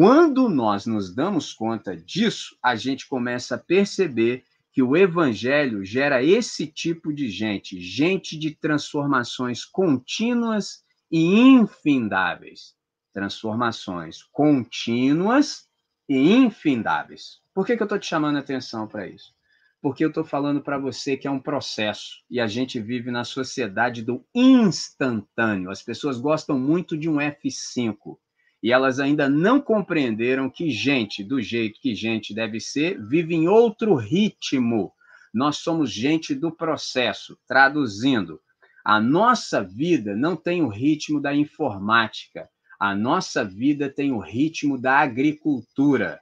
Quando nós nos damos conta disso, a gente começa a perceber que o evangelho gera esse tipo de gente, gente de transformações contínuas e infindáveis. Transformações contínuas e infindáveis. Por que, que eu estou te chamando a atenção para isso? Porque eu estou falando para você que é um processo e a gente vive na sociedade do instantâneo. As pessoas gostam muito de um F5 e elas ainda não compreenderam que gente, do jeito que gente deve ser, vive em outro ritmo. Nós somos gente do processo. Traduzindo, a nossa vida não tem o ritmo da informática, a nossa vida tem o ritmo da agricultura.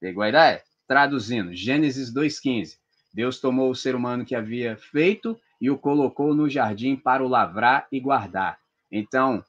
Pegou a ideia? Traduzindo, Gênesis 2,15. Deus tomou o ser humano que havia feito e o colocou no jardim para o lavrar e guardar. Então,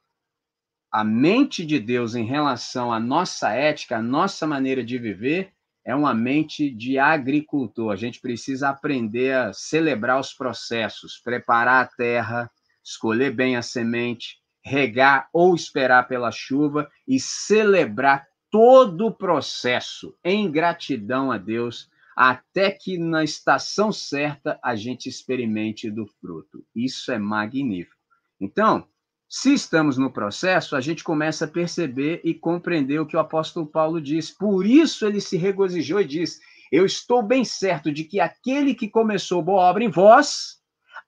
a mente de Deus em relação à nossa ética, à nossa maneira de viver, é uma mente de agricultor. A gente precisa aprender a celebrar os processos, preparar a terra, escolher bem a semente, regar ou esperar pela chuva e celebrar todo o processo em gratidão a Deus, até que na estação certa a gente experimente do fruto. Isso é magnífico. Então, se estamos no processo, a gente começa a perceber e compreender o que o apóstolo Paulo diz. Por isso ele se regozijou e diz: Eu estou bem certo de que aquele que começou boa obra em vós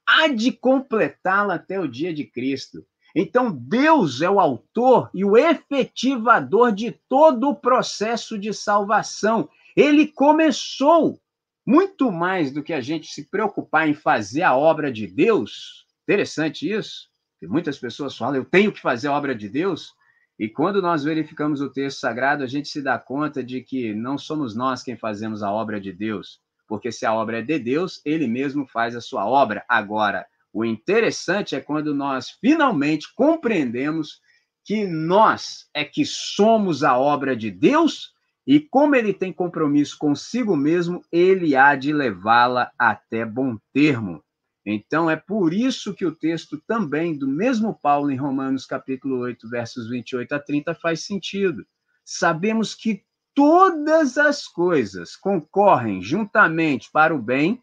há de completá-la até o dia de Cristo. Então, Deus é o autor e o efetivador de todo o processo de salvação. Ele começou muito mais do que a gente se preocupar em fazer a obra de Deus. Interessante isso muitas pessoas falam, eu tenho que fazer a obra de Deus. E quando nós verificamos o texto sagrado, a gente se dá conta de que não somos nós quem fazemos a obra de Deus, porque se a obra é de Deus, ele mesmo faz a sua obra. Agora, o interessante é quando nós finalmente compreendemos que nós é que somos a obra de Deus e como ele tem compromisso consigo mesmo, ele há de levá-la até bom termo. Então, é por isso que o texto também do mesmo Paulo, em Romanos capítulo 8, versos 28 a 30, faz sentido. Sabemos que todas as coisas concorrem juntamente para o bem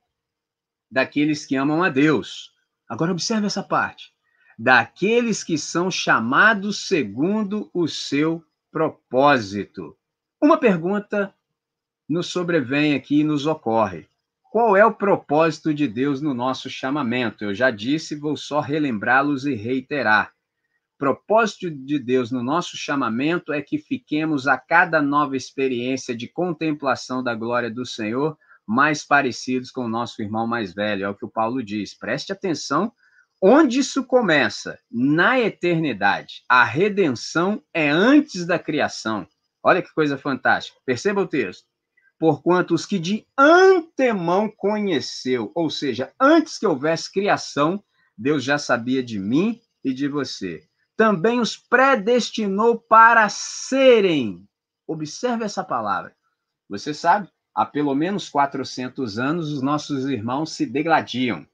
daqueles que amam a Deus. Agora observe essa parte. Daqueles que são chamados segundo o seu propósito. Uma pergunta nos sobrevém aqui e nos ocorre. Qual é o propósito de Deus no nosso chamamento? Eu já disse, vou só relembrá-los e reiterar. Propósito de Deus no nosso chamamento é que fiquemos a cada nova experiência de contemplação da glória do Senhor mais parecidos com o nosso irmão mais velho. É o que o Paulo diz. Preste atenção onde isso começa? Na eternidade. A redenção é antes da criação. Olha que coisa fantástica. Perceba o texto porquanto os que de antemão conheceu, ou seja, antes que houvesse criação, Deus já sabia de mim e de você. Também os predestinou para serem. Observe essa palavra. Você sabe, há pelo menos 400 anos, os nossos irmãos se degladiam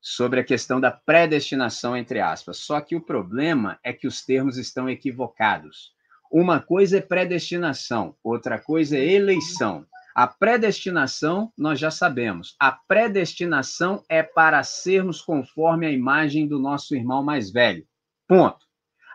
sobre a questão da predestinação, entre aspas. Só que o problema é que os termos estão equivocados. Uma coisa é predestinação, outra coisa é eleição. A predestinação, nós já sabemos. A predestinação é para sermos conforme a imagem do nosso irmão mais velho. Ponto.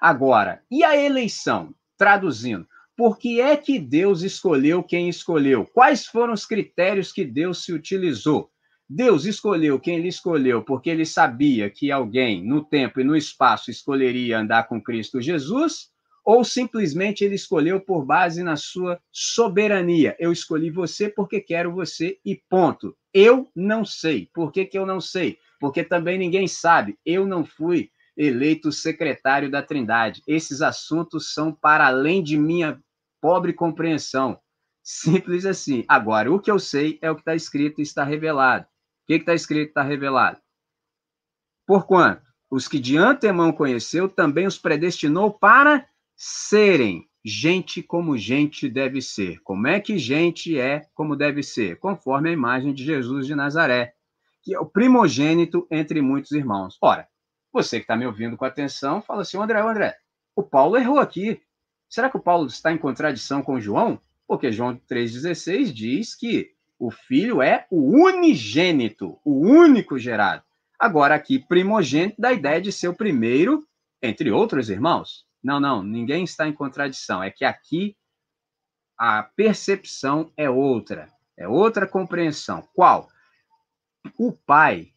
Agora, e a eleição? Traduzindo, por que é que Deus escolheu quem escolheu? Quais foram os critérios que Deus se utilizou? Deus escolheu quem ele escolheu porque ele sabia que alguém no tempo e no espaço escolheria andar com Cristo Jesus? Ou simplesmente ele escolheu por base na sua soberania. Eu escolhi você porque quero você e ponto. Eu não sei. Por que, que eu não sei? Porque também ninguém sabe. Eu não fui eleito secretário da Trindade. Esses assuntos são para além de minha pobre compreensão. Simples assim. Agora, o que eu sei é o que está escrito e está revelado. O que está escrito e está revelado? Porquanto os que de antemão conheceu, também os predestinou para serem gente como gente deve ser. Como é que gente é como deve ser? Conforme a imagem de Jesus de Nazaré, que é o primogênito entre muitos irmãos. Ora, você que está me ouvindo com atenção, fala assim, André, André, o Paulo errou aqui. Será que o Paulo está em contradição com João? Porque João 3,16 diz que o filho é o unigênito, o único gerado. Agora, aqui, primogênito da ideia de ser o primeiro entre outros irmãos. Não, não, ninguém está em contradição. É que aqui a percepção é outra, é outra compreensão. Qual? O pai,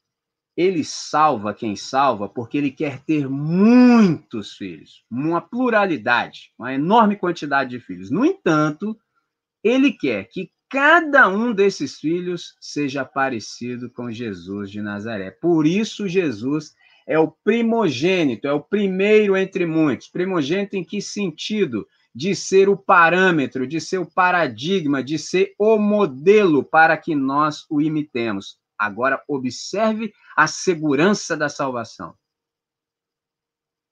ele salva quem salva porque ele quer ter muitos filhos, uma pluralidade, uma enorme quantidade de filhos. No entanto, ele quer que cada um desses filhos seja parecido com Jesus de Nazaré. Por isso, Jesus é o primogênito, é o primeiro entre muitos. Primogênito em que sentido? De ser o parâmetro, de ser o paradigma, de ser o modelo para que nós o imitemos. Agora, observe a segurança da salvação.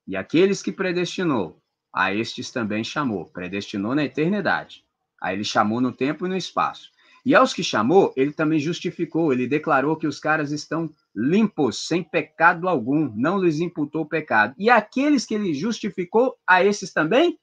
E aqueles que predestinou, a estes também chamou. Predestinou na eternidade. Aí ele chamou no tempo e no espaço. E aos que chamou, ele também justificou, ele declarou que os caras estão limpos, sem pecado algum, não lhes imputou pecado. E aqueles que ele justificou, a esses também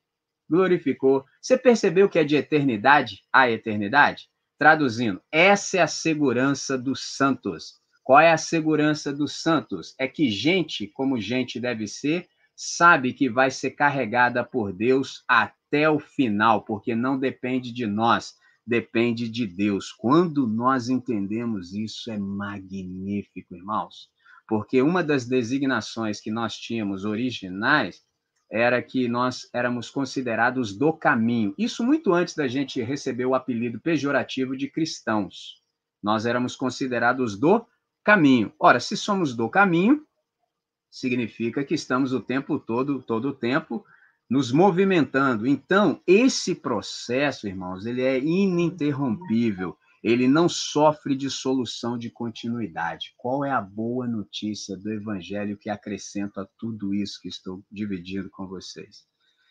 glorificou. Você percebeu que é de eternidade a eternidade? Traduzindo, essa é a segurança dos santos. Qual é a segurança dos santos? É que gente, como gente deve ser, sabe que vai ser carregada por Deus até o final, porque não depende de nós depende de Deus. Quando nós entendemos isso, é magnífico, irmãos. Porque uma das designações que nós tínhamos originais era que nós éramos considerados do caminho. Isso muito antes da gente receber o apelido pejorativo de cristãos. Nós éramos considerados do caminho. Ora, se somos do caminho, significa que estamos o tempo todo, todo o tempo, nos movimentando. Então, esse processo, irmãos, ele é ininterrompível. Ele não sofre de solução de continuidade. Qual é a boa notícia do evangelho que acrescenta a tudo isso que estou dividindo com vocês?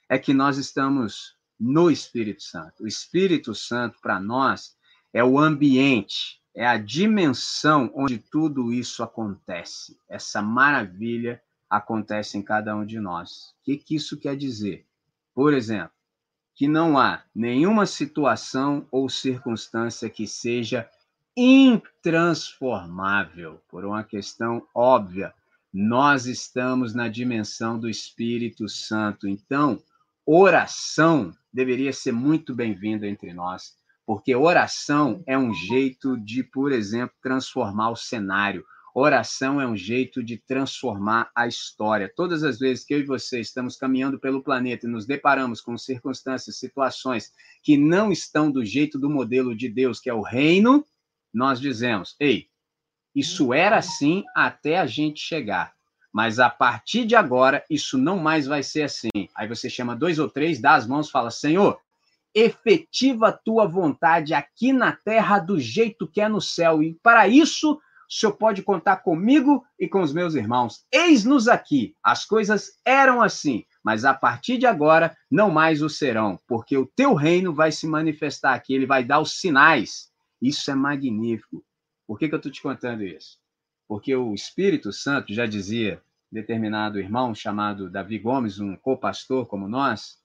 É que nós estamos no Espírito Santo. O Espírito Santo para nós é o ambiente, é a dimensão onde tudo isso acontece. Essa maravilha acontece em cada um de nós. O que, que isso quer dizer? Por exemplo, que não há nenhuma situação ou circunstância que seja intransformável, por uma questão óbvia. Nós estamos na dimensão do Espírito Santo. Então, oração deveria ser muito bem-vinda entre nós, porque oração é um jeito de, por exemplo, transformar o cenário. Oração é um jeito de transformar a história. Todas as vezes que eu e você estamos caminhando pelo planeta e nos deparamos com circunstâncias, situações que não estão do jeito do modelo de Deus, que é o reino, nós dizemos: ei, isso era assim até a gente chegar. Mas a partir de agora, isso não mais vai ser assim. Aí você chama dois ou três, dá as mãos, fala: Senhor, efetiva a tua vontade aqui na terra do jeito que é no céu. E para isso, o senhor pode contar comigo e com os meus irmãos. Eis-nos aqui. As coisas eram assim, mas a partir de agora não mais o serão, porque o teu reino vai se manifestar aqui, ele vai dar os sinais. Isso é magnífico. Por que, que eu estou te contando isso? Porque o Espírito Santo já dizia, determinado irmão chamado Davi Gomes, um co-pastor como nós,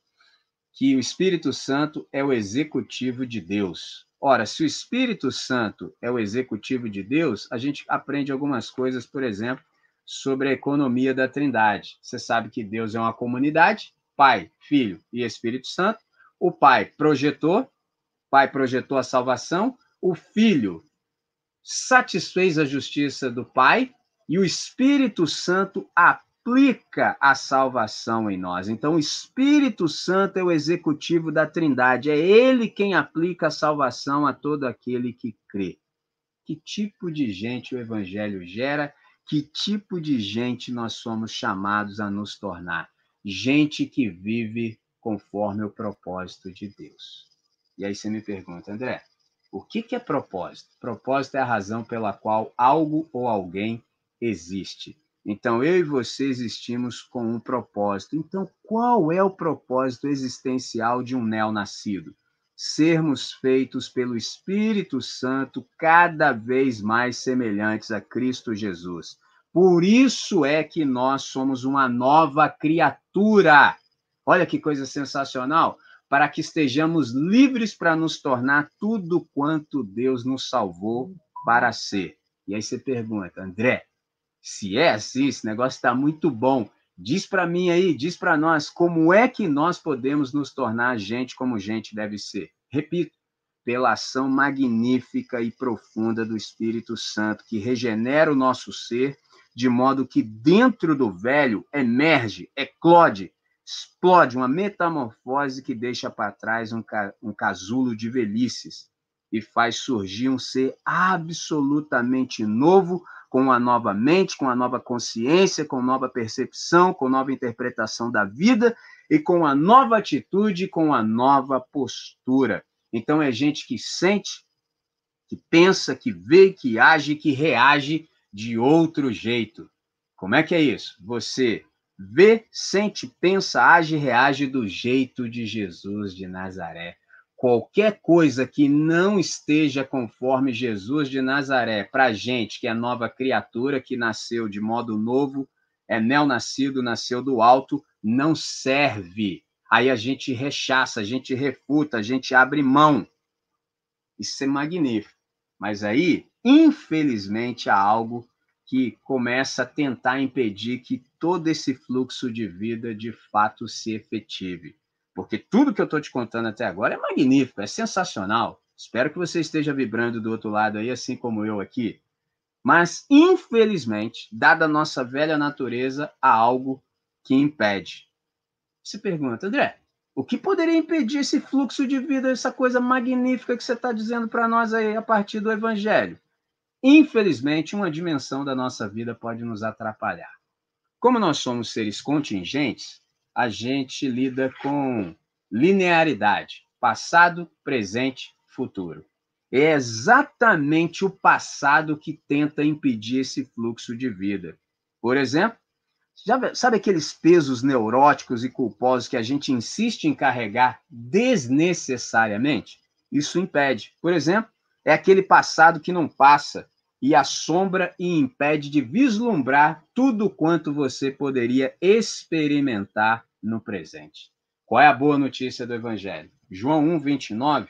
que o Espírito Santo é o executivo de Deus. Ora, se o Espírito Santo é o executivo de Deus, a gente aprende algumas coisas, por exemplo, sobre a economia da Trindade. Você sabe que Deus é uma comunidade, Pai, Filho e Espírito Santo. O Pai projetou, Pai projetou a salvação, o Filho satisfez a justiça do Pai e o Espírito Santo aplica a salvação em nós. Então, o Espírito Santo é o executivo da Trindade, é ele quem aplica a salvação a todo aquele que crê. Que tipo de gente o Evangelho gera? Que tipo de gente nós somos chamados a nos tornar? Gente que vive conforme o propósito de Deus. E aí você me pergunta, André, o que, que é propósito? Propósito é a razão pela qual algo ou alguém existe. Então, eu e você existimos com um propósito. Então, qual é o propósito existencial de um neonascido? Sermos feitos pelo Espírito Santo cada vez mais semelhantes a Cristo Jesus. Por isso é que nós somos uma nova criatura. Olha que coisa sensacional! Para que estejamos livres para nos tornar tudo quanto Deus nos salvou para ser. E aí você pergunta, André, se é assim, esse negócio está muito bom. Diz para mim aí, diz para nós, como é que nós podemos nos tornar gente como gente deve ser? Repito, pela ação magnífica e profunda do Espírito Santo, que regenera o nosso ser, de modo que dentro do velho emerge, eclode, explode uma metamorfose que deixa para trás um, ca um casulo de velhices e faz surgir um ser absolutamente novo, com uma nova mente, com uma nova consciência, com nova percepção, com nova interpretação da vida e com uma nova atitude, com uma nova postura. Então é gente que sente, que pensa, que vê, que age, que reage de outro jeito. Como é que é isso? Você vê, sente, pensa, age reage do jeito de Jesus de Nazaré qualquer coisa que não esteja conforme Jesus de Nazaré, para gente que é nova criatura, que nasceu de modo novo, é neonascido, nasceu do alto, não serve. Aí a gente rechaça, a gente refuta, a gente abre mão. Isso é magnífico. Mas aí, infelizmente, há algo que começa a tentar impedir que todo esse fluxo de vida de fato se efetive porque tudo que eu estou te contando até agora é magnífico, é sensacional. Espero que você esteja vibrando do outro lado aí, assim como eu aqui. Mas, infelizmente, dada a nossa velha natureza, há algo que impede. Você pergunta, André, o que poderia impedir esse fluxo de vida, essa coisa magnífica que você está dizendo para nós aí a partir do Evangelho? Infelizmente, uma dimensão da nossa vida pode nos atrapalhar. Como nós somos seres contingentes, a gente lida com linearidade, passado, presente, futuro. É exatamente o passado que tenta impedir esse fluxo de vida. Por exemplo, já, sabe aqueles pesos neuróticos e culposos que a gente insiste em carregar desnecessariamente? Isso impede. Por exemplo, é aquele passado que não passa e assombra e impede de vislumbrar tudo quanto você poderia experimentar no presente. Qual é a boa notícia do Evangelho? João 1, 29.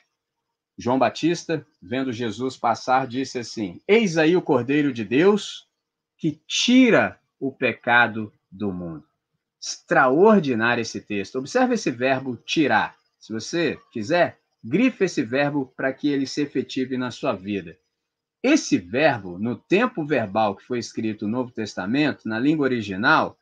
João Batista, vendo Jesus passar, disse assim: Eis aí o Cordeiro de Deus que tira o pecado do mundo. Extraordinário esse texto. Observe esse verbo tirar. Se você quiser, grife esse verbo para que ele se efetive na sua vida. Esse verbo, no tempo verbal que foi escrito no Novo Testamento, na língua original,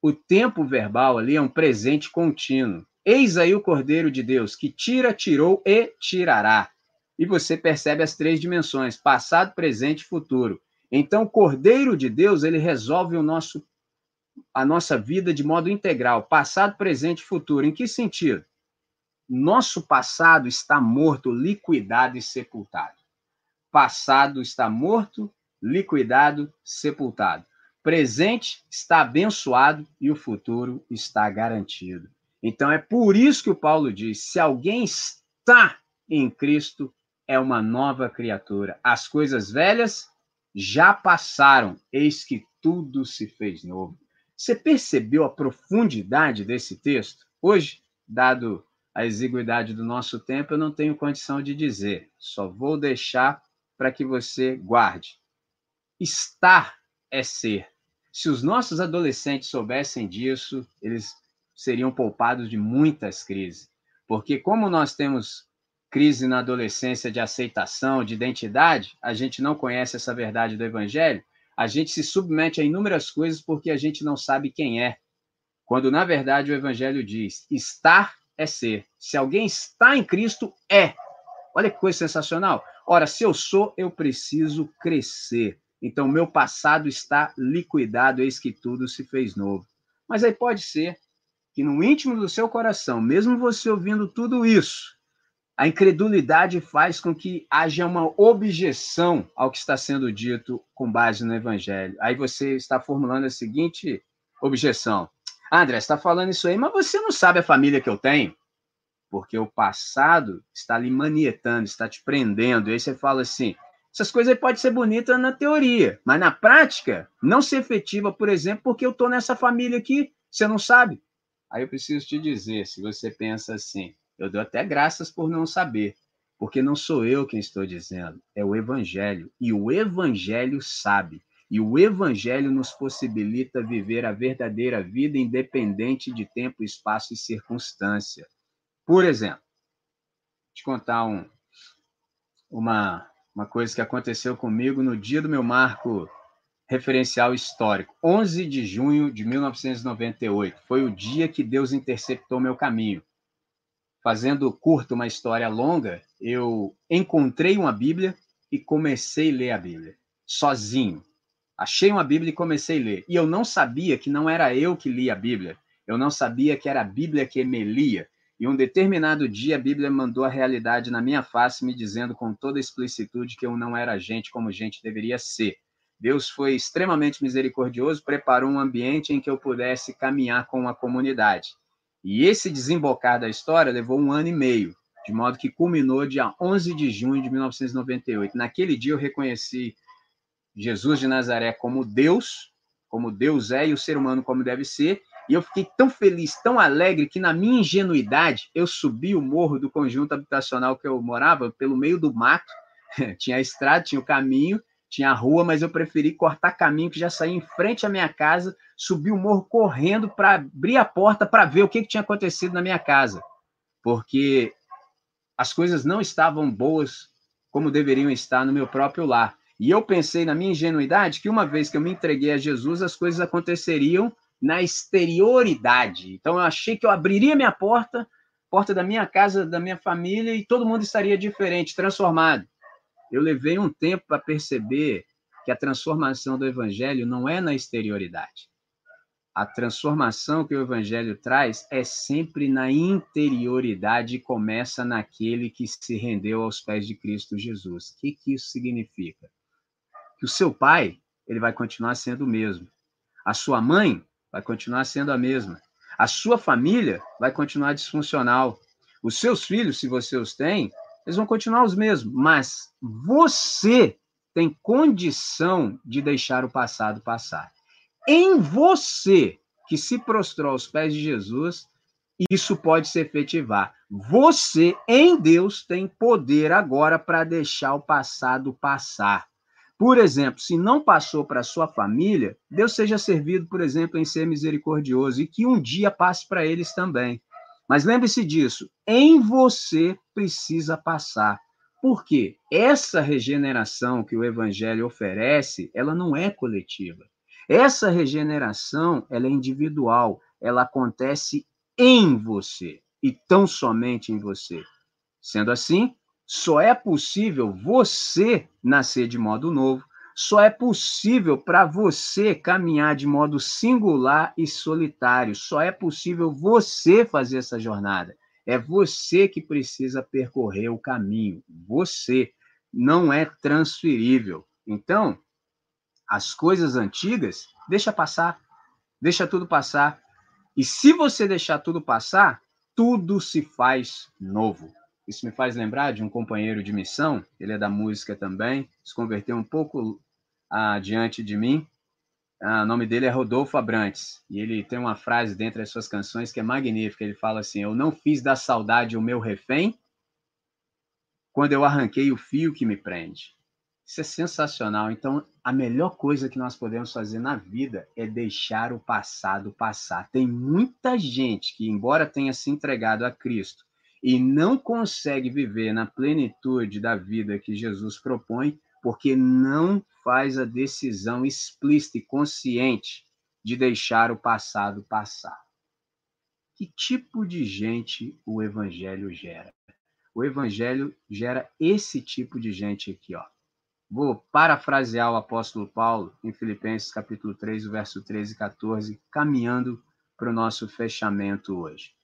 o tempo verbal ali é um presente contínuo. Eis aí o Cordeiro de Deus, que tira, tirou e tirará. E você percebe as três dimensões: passado, presente e futuro. Então, o Cordeiro de Deus, ele resolve o nosso a nossa vida de modo integral, passado, presente e futuro. Em que sentido? Nosso passado está morto, liquidado e sepultado. Passado está morto, liquidado, sepultado. Presente está abençoado e o futuro está garantido. Então é por isso que o Paulo diz: se alguém está em Cristo, é uma nova criatura. As coisas velhas já passaram, eis que tudo se fez novo. Você percebeu a profundidade desse texto? Hoje, dado a exiguidade do nosso tempo, eu não tenho condição de dizer, só vou deixar para que você guarde. Estar é ser. Se os nossos adolescentes soubessem disso, eles seriam poupados de muitas crises. Porque, como nós temos crise na adolescência de aceitação, de identidade, a gente não conhece essa verdade do Evangelho, a gente se submete a inúmeras coisas porque a gente não sabe quem é. Quando, na verdade, o Evangelho diz: estar é ser. Se alguém está em Cristo, é. Olha que coisa sensacional. Ora, se eu sou, eu preciso crescer. Então, meu passado está liquidado, eis que tudo se fez novo. Mas aí pode ser que no íntimo do seu coração, mesmo você ouvindo tudo isso, a incredulidade faz com que haja uma objeção ao que está sendo dito com base no Evangelho. Aí você está formulando a seguinte objeção: André, você está falando isso aí, mas você não sabe a família que eu tenho, porque o passado está lhe manietando, está te prendendo. E aí você fala assim: essas coisas podem ser bonitas na teoria, mas na prática não se efetiva, por exemplo, porque eu estou nessa família aqui, você não sabe. Aí eu preciso te dizer, se você pensa assim, eu dou até graças por não saber, porque não sou eu quem estou dizendo, é o Evangelho. E o Evangelho sabe. E o Evangelho nos possibilita viver a verdadeira vida independente de tempo, espaço e circunstância. Por exemplo, te contar um, uma, uma coisa que aconteceu comigo no dia do meu marco referencial histórico. 11 de junho de 1998 foi o dia que Deus interceptou meu caminho fazendo curto uma história longa, eu encontrei uma Bíblia e comecei a ler a Bíblia, sozinho. Achei uma Bíblia e comecei a ler. E eu não sabia que não era eu que lia a Bíblia. Eu não sabia que era a Bíblia que me lia. E um determinado dia a Bíblia mandou a realidade na minha face, me dizendo com toda explicitude que eu não era gente como gente deveria ser. Deus foi extremamente misericordioso, preparou um ambiente em que eu pudesse caminhar com a comunidade. E esse desembocar da história levou um ano e meio, de modo que culminou dia 11 de junho de 1998. Naquele dia eu reconheci Jesus de Nazaré como Deus, como Deus é e o ser humano como deve ser, e eu fiquei tão feliz, tão alegre, que na minha ingenuidade eu subi o morro do conjunto habitacional que eu morava pelo meio do mato. tinha a estrada, tinha o caminho, tinha a rua, mas eu preferi cortar caminho que já saía em frente à minha casa, subir o morro correndo para abrir a porta para ver o que, que tinha acontecido na minha casa. Porque as coisas não estavam boas como deveriam estar no meu próprio lar. E eu pensei na minha ingenuidade que uma vez que eu me entreguei a Jesus, as coisas aconteceriam na exterioridade. Então eu achei que eu abriria minha porta, porta da minha casa, da minha família, e todo mundo estaria diferente, transformado eu levei um tempo para perceber que a transformação do evangelho não é na exterioridade. A transformação que o evangelho traz é sempre na interioridade e começa naquele que se rendeu aos pés de Cristo Jesus. O que, que isso significa? Que o seu pai, ele vai continuar sendo o mesmo. A sua mãe vai continuar sendo a mesma. A sua família vai continuar disfuncional. Os seus filhos, se você os tem, eles vão continuar os mesmos, mas você tem condição de deixar o passado passar. Em você, que se prostrou aos pés de Jesus, isso pode se efetivar. Você, em Deus, tem poder agora para deixar o passado passar. Por exemplo, se não passou para sua família, Deus seja servido, por exemplo, em ser misericordioso e que um dia passe para eles também. Mas lembre-se disso, em você precisa passar. Por quê? Essa regeneração que o evangelho oferece, ela não é coletiva. Essa regeneração, ela é individual, ela acontece em você e tão somente em você. Sendo assim, só é possível você nascer de modo novo, só é possível para você caminhar de modo singular e solitário, só é possível você fazer essa jornada. É você que precisa percorrer o caminho, você não é transferível. Então, as coisas antigas, deixa passar, deixa tudo passar. E se você deixar tudo passar, tudo se faz novo. Isso me faz lembrar de um companheiro de missão, ele é da música também, se converteu um pouco adiante de mim. Ah, o nome dele é Rodolfo Abrantes, e ele tem uma frase dentro das suas canções que é magnífica. Ele fala assim: Eu não fiz da saudade o meu refém quando eu arranquei o fio que me prende. Isso é sensacional. Então, a melhor coisa que nós podemos fazer na vida é deixar o passado passar. Tem muita gente que, embora tenha se entregado a Cristo e não consegue viver na plenitude da vida que Jesus propõe, porque não faz a decisão explícita e consciente de deixar o passado passar. Que tipo de gente o evangelho gera? O evangelho gera esse tipo de gente aqui, ó Vou parafrasear o apóstolo Paulo em Filipenses capítulo 3, verso 13 e 14, caminhando para o nosso fechamento hoje.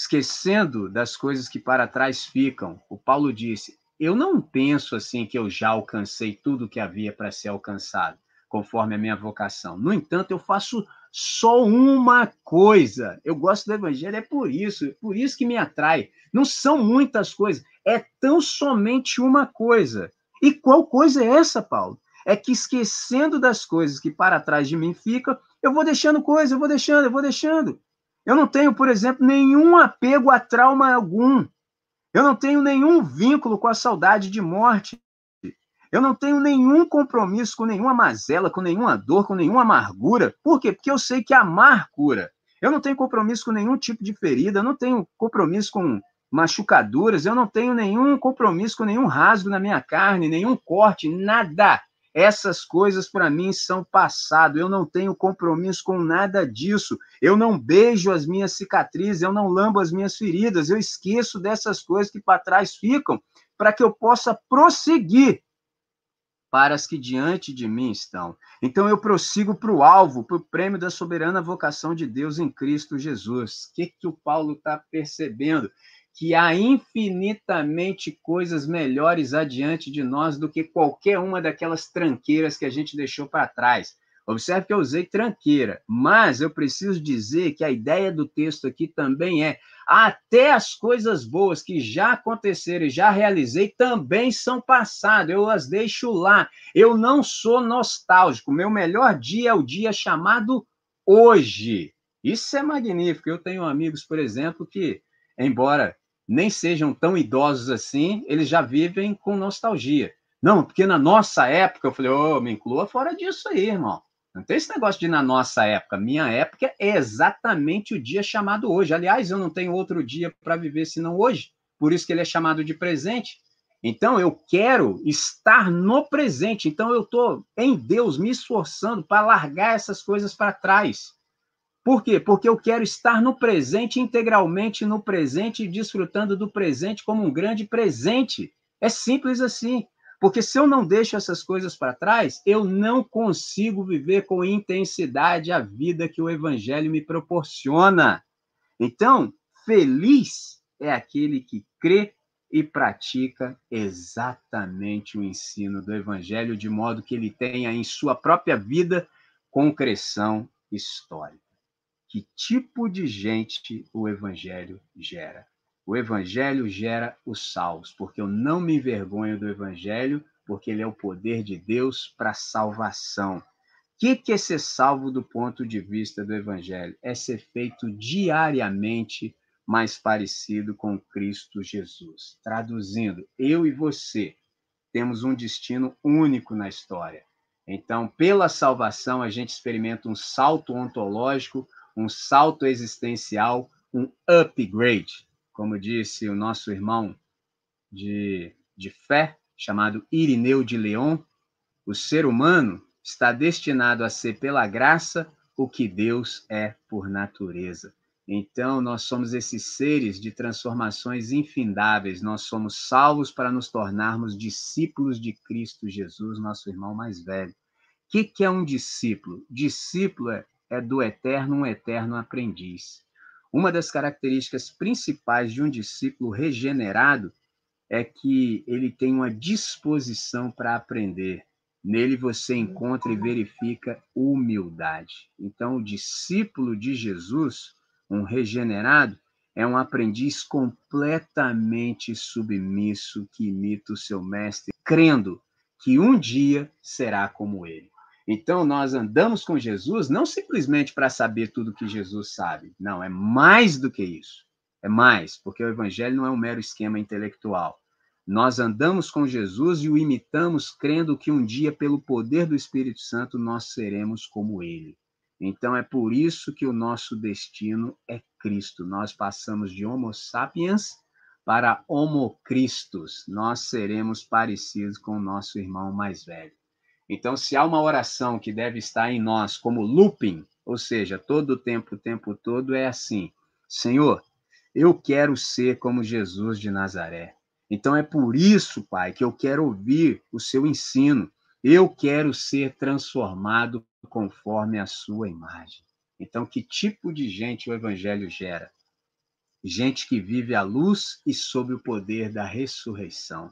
Esquecendo das coisas que para trás ficam, o Paulo disse: Eu não penso assim que eu já alcancei tudo que havia para ser alcançado, conforme a minha vocação. No entanto, eu faço só uma coisa. Eu gosto do evangelho, é por isso, por isso que me atrai. Não são muitas coisas, é tão somente uma coisa e qual coisa é essa, Paulo? É que esquecendo das coisas que para trás de mim ficam, eu vou deixando coisa, eu vou deixando, eu vou deixando. Eu não tenho, por exemplo, nenhum apego a trauma algum. Eu não tenho nenhum vínculo com a saudade de morte. Eu não tenho nenhum compromisso com nenhuma mazela, com nenhuma dor, com nenhuma amargura. Por quê? Porque eu sei que amar cura. Eu não tenho compromisso com nenhum tipo de ferida, eu não tenho compromisso com machucaduras, eu não tenho nenhum compromisso com nenhum rasgo na minha carne, nenhum corte, nada. Essas coisas para mim são passado. Eu não tenho compromisso com nada disso. Eu não beijo as minhas cicatrizes, eu não lambo as minhas feridas. Eu esqueço dessas coisas que para trás ficam, para que eu possa prosseguir para as que diante de mim estão. Então eu prossigo para o alvo, para o prêmio da soberana vocação de Deus em Cristo Jesus. O que, que o Paulo está percebendo? Que há infinitamente coisas melhores adiante de nós do que qualquer uma daquelas tranqueiras que a gente deixou para trás. Observe que eu usei tranqueira, mas eu preciso dizer que a ideia do texto aqui também é até as coisas boas que já aconteceram e já realizei também são passado, eu as deixo lá. Eu não sou nostálgico. Meu melhor dia é o dia chamado hoje. Isso é magnífico. Eu tenho amigos, por exemplo, que, embora nem sejam tão idosos assim, eles já vivem com nostalgia. Não, porque na nossa época, eu falei, oh, me inclua fora disso aí, irmão. Não tem esse negócio de na nossa época. Minha época é exatamente o dia chamado hoje. Aliás, eu não tenho outro dia para viver senão hoje. Por isso que ele é chamado de presente. Então, eu quero estar no presente. Então, eu estou em Deus me esforçando para largar essas coisas para trás. Por quê? Porque eu quero estar no presente, integralmente no presente, desfrutando do presente como um grande presente. É simples assim. Porque se eu não deixo essas coisas para trás, eu não consigo viver com intensidade a vida que o Evangelho me proporciona. Então, feliz é aquele que crê e pratica exatamente o ensino do Evangelho, de modo que ele tenha em sua própria vida concreção histórica que tipo de gente o evangelho gera. O evangelho gera os salvos, porque eu não me envergonho do evangelho, porque ele é o poder de Deus para salvação. O que, que é ser salvo do ponto de vista do evangelho? É ser feito diariamente mais parecido com Cristo Jesus. Traduzindo, eu e você temos um destino único na história. Então, pela salvação, a gente experimenta um salto ontológico, um salto existencial, um upgrade, como disse o nosso irmão de, de fé, chamado Irineu de Leon. O ser humano está destinado a ser, pela graça, o que Deus é por natureza. Então, nós somos esses seres de transformações infindáveis. Nós somos salvos para nos tornarmos discípulos de Cristo Jesus, nosso irmão mais velho. O que, que é um discípulo? Discípulo é, é do eterno, um eterno aprendiz. Uma das características principais de um discípulo regenerado é que ele tem uma disposição para aprender. Nele você encontra e verifica humildade. Então, o discípulo de Jesus um regenerado é um aprendiz completamente submisso que imita o seu mestre, crendo que um dia será como ele. Então, nós andamos com Jesus não simplesmente para saber tudo que Jesus sabe. Não, é mais do que isso. É mais, porque o evangelho não é um mero esquema intelectual. Nós andamos com Jesus e o imitamos crendo que um dia, pelo poder do Espírito Santo, nós seremos como ele. Então é por isso que o nosso destino é Cristo. Nós passamos de Homo sapiens para Homo Christus. Nós seremos parecidos com o nosso irmão mais velho. Então, se há uma oração que deve estar em nós como looping, ou seja, todo o tempo, o tempo todo, é assim: Senhor, eu quero ser como Jesus de Nazaré. Então é por isso, Pai, que eu quero ouvir o seu ensino. Eu quero ser transformado conforme a sua imagem. Então, que tipo de gente o evangelho gera? Gente que vive à luz e sob o poder da ressurreição.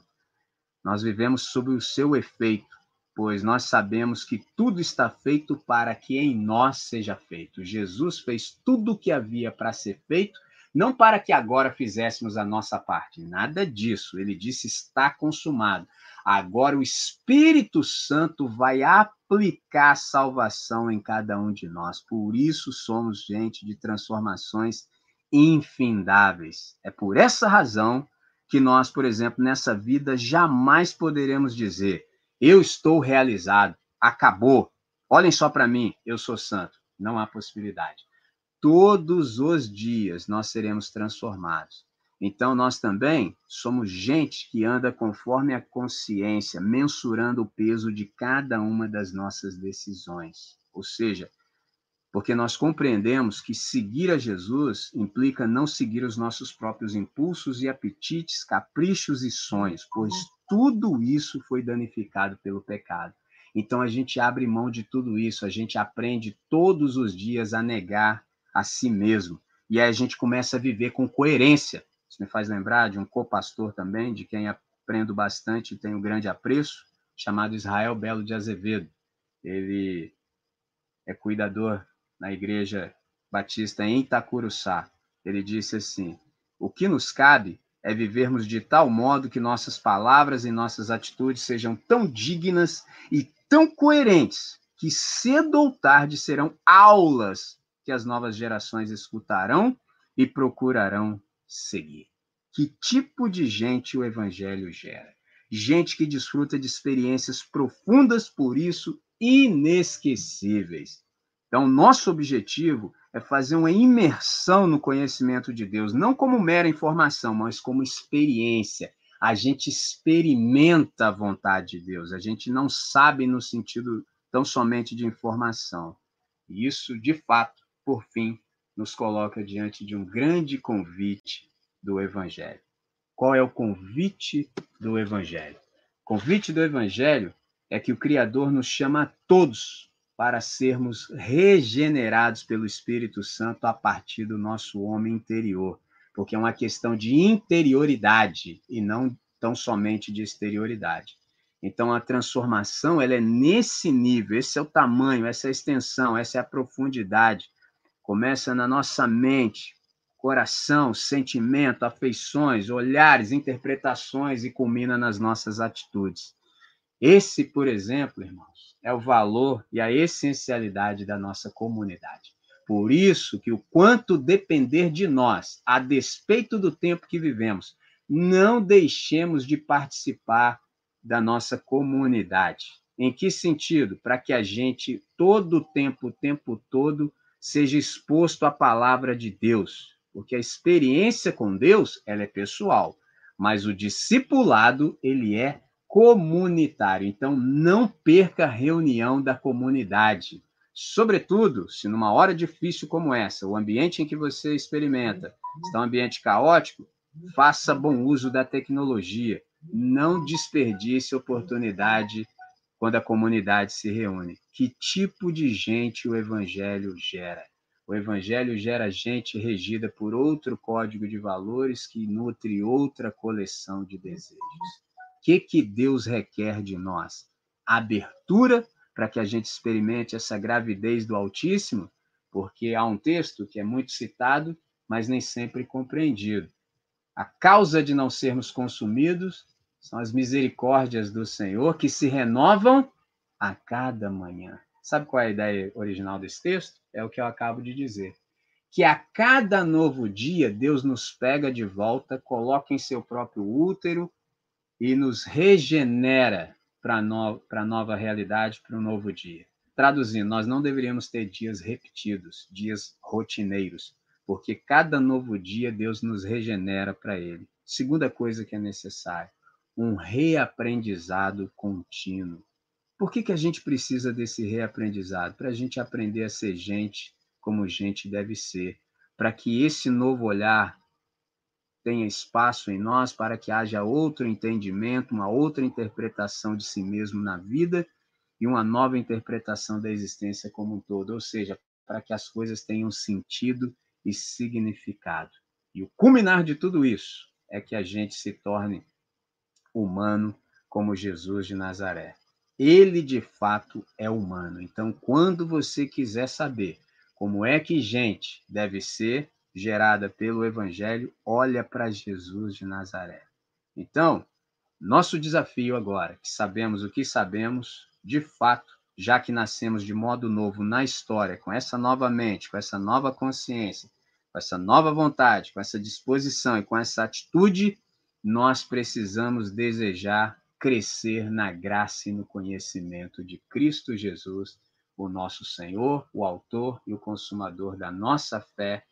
Nós vivemos sob o seu efeito, pois nós sabemos que tudo está feito para que em nós seja feito. Jesus fez tudo o que havia para ser feito, não para que agora fizéssemos a nossa parte. Nada disso. Ele disse: está consumado. Agora o Espírito Santo vai aplicar salvação em cada um de nós. Por isso somos gente de transformações infindáveis. É por essa razão que nós, por exemplo, nessa vida jamais poderemos dizer: eu estou realizado, acabou. Olhem só para mim, eu sou santo. Não há possibilidade. Todos os dias nós seremos transformados. Então, nós também somos gente que anda conforme a consciência, mensurando o peso de cada uma das nossas decisões. Ou seja, porque nós compreendemos que seguir a Jesus implica não seguir os nossos próprios impulsos e apetites, caprichos e sonhos, pois tudo isso foi danificado pelo pecado. Então a gente abre mão de tudo isso, a gente aprende todos os dias a negar a si mesmo. E aí a gente começa a viver com coerência, isso me faz lembrar de um co-pastor também, de quem aprendo bastante e tenho grande apreço, chamado Israel Belo de Azevedo. Ele é cuidador na Igreja Batista em Itacuruçá. Ele disse assim: O que nos cabe é vivermos de tal modo que nossas palavras e nossas atitudes sejam tão dignas e tão coerentes que cedo ou tarde serão aulas que as novas gerações escutarão e procurarão seguir. Que tipo de gente o evangelho gera? Gente que desfruta de experiências profundas, por isso inesquecíveis. Então, nosso objetivo é fazer uma imersão no conhecimento de Deus, não como mera informação, mas como experiência. A gente experimenta a vontade de Deus, a gente não sabe no sentido tão somente de informação. E isso, de fato, por fim, nos coloca diante de um grande convite do Evangelho. Qual é o convite do Evangelho? O convite do Evangelho é que o Criador nos chama a todos para sermos regenerados pelo Espírito Santo a partir do nosso homem interior, porque é uma questão de interioridade e não tão somente de exterioridade. Então a transformação ela é nesse nível, esse é o tamanho, essa é a extensão, essa é a profundidade começa na nossa mente, coração, sentimento, afeições, olhares, interpretações e culmina nas nossas atitudes. Esse, por exemplo, irmãos, é o valor e a essencialidade da nossa comunidade. Por isso que o quanto depender de nós, a despeito do tempo que vivemos, não deixemos de participar da nossa comunidade. Em que sentido? Para que a gente, todo o tempo, o tempo todo, seja exposto à palavra de Deus. Porque a experiência com Deus, ela é pessoal, mas o discipulado, ele é comunitário. Então, não perca a reunião da comunidade. Sobretudo, se numa hora difícil como essa, o ambiente em que você experimenta está um ambiente caótico, faça bom uso da tecnologia. Não desperdice oportunidade quando a comunidade se reúne. Que tipo de gente o evangelho gera? O evangelho gera gente regida por outro código de valores que nutre outra coleção de desejos. Que, que Deus requer de nós? Abertura para que a gente experimente essa gravidez do Altíssimo, porque há um texto que é muito citado, mas nem sempre compreendido. A causa de não sermos consumidos são as misericórdias do Senhor que se renovam a cada manhã. Sabe qual é a ideia original desse texto? É o que eu acabo de dizer. Que a cada novo dia Deus nos pega de volta, coloca em seu próprio útero e nos regenera para no, a nova realidade, para um novo dia. Traduzindo, nós não deveríamos ter dias repetidos, dias rotineiros, porque cada novo dia Deus nos regenera para ele. Segunda coisa que é necessária, um reaprendizado contínuo. Por que, que a gente precisa desse reaprendizado? Para a gente aprender a ser gente como gente deve ser, para que esse novo olhar tenha espaço em nós, para que haja outro entendimento, uma outra interpretação de si mesmo na vida e uma nova interpretação da existência como um todo, ou seja, para que as coisas tenham sentido e significado. E o culminar de tudo isso é que a gente se torne humano como Jesus de Nazaré. Ele de fato é humano. Então, quando você quiser saber como é que gente deve ser gerada pelo evangelho, olha para Jesus de Nazaré. Então, nosso desafio agora, que sabemos o que sabemos, de fato, já que nascemos de modo novo na história, com essa nova mente, com essa nova consciência, com essa nova vontade, com essa disposição e com essa atitude nós precisamos desejar crescer na graça e no conhecimento de Cristo Jesus, o nosso Senhor, o Autor e o Consumador da nossa fé,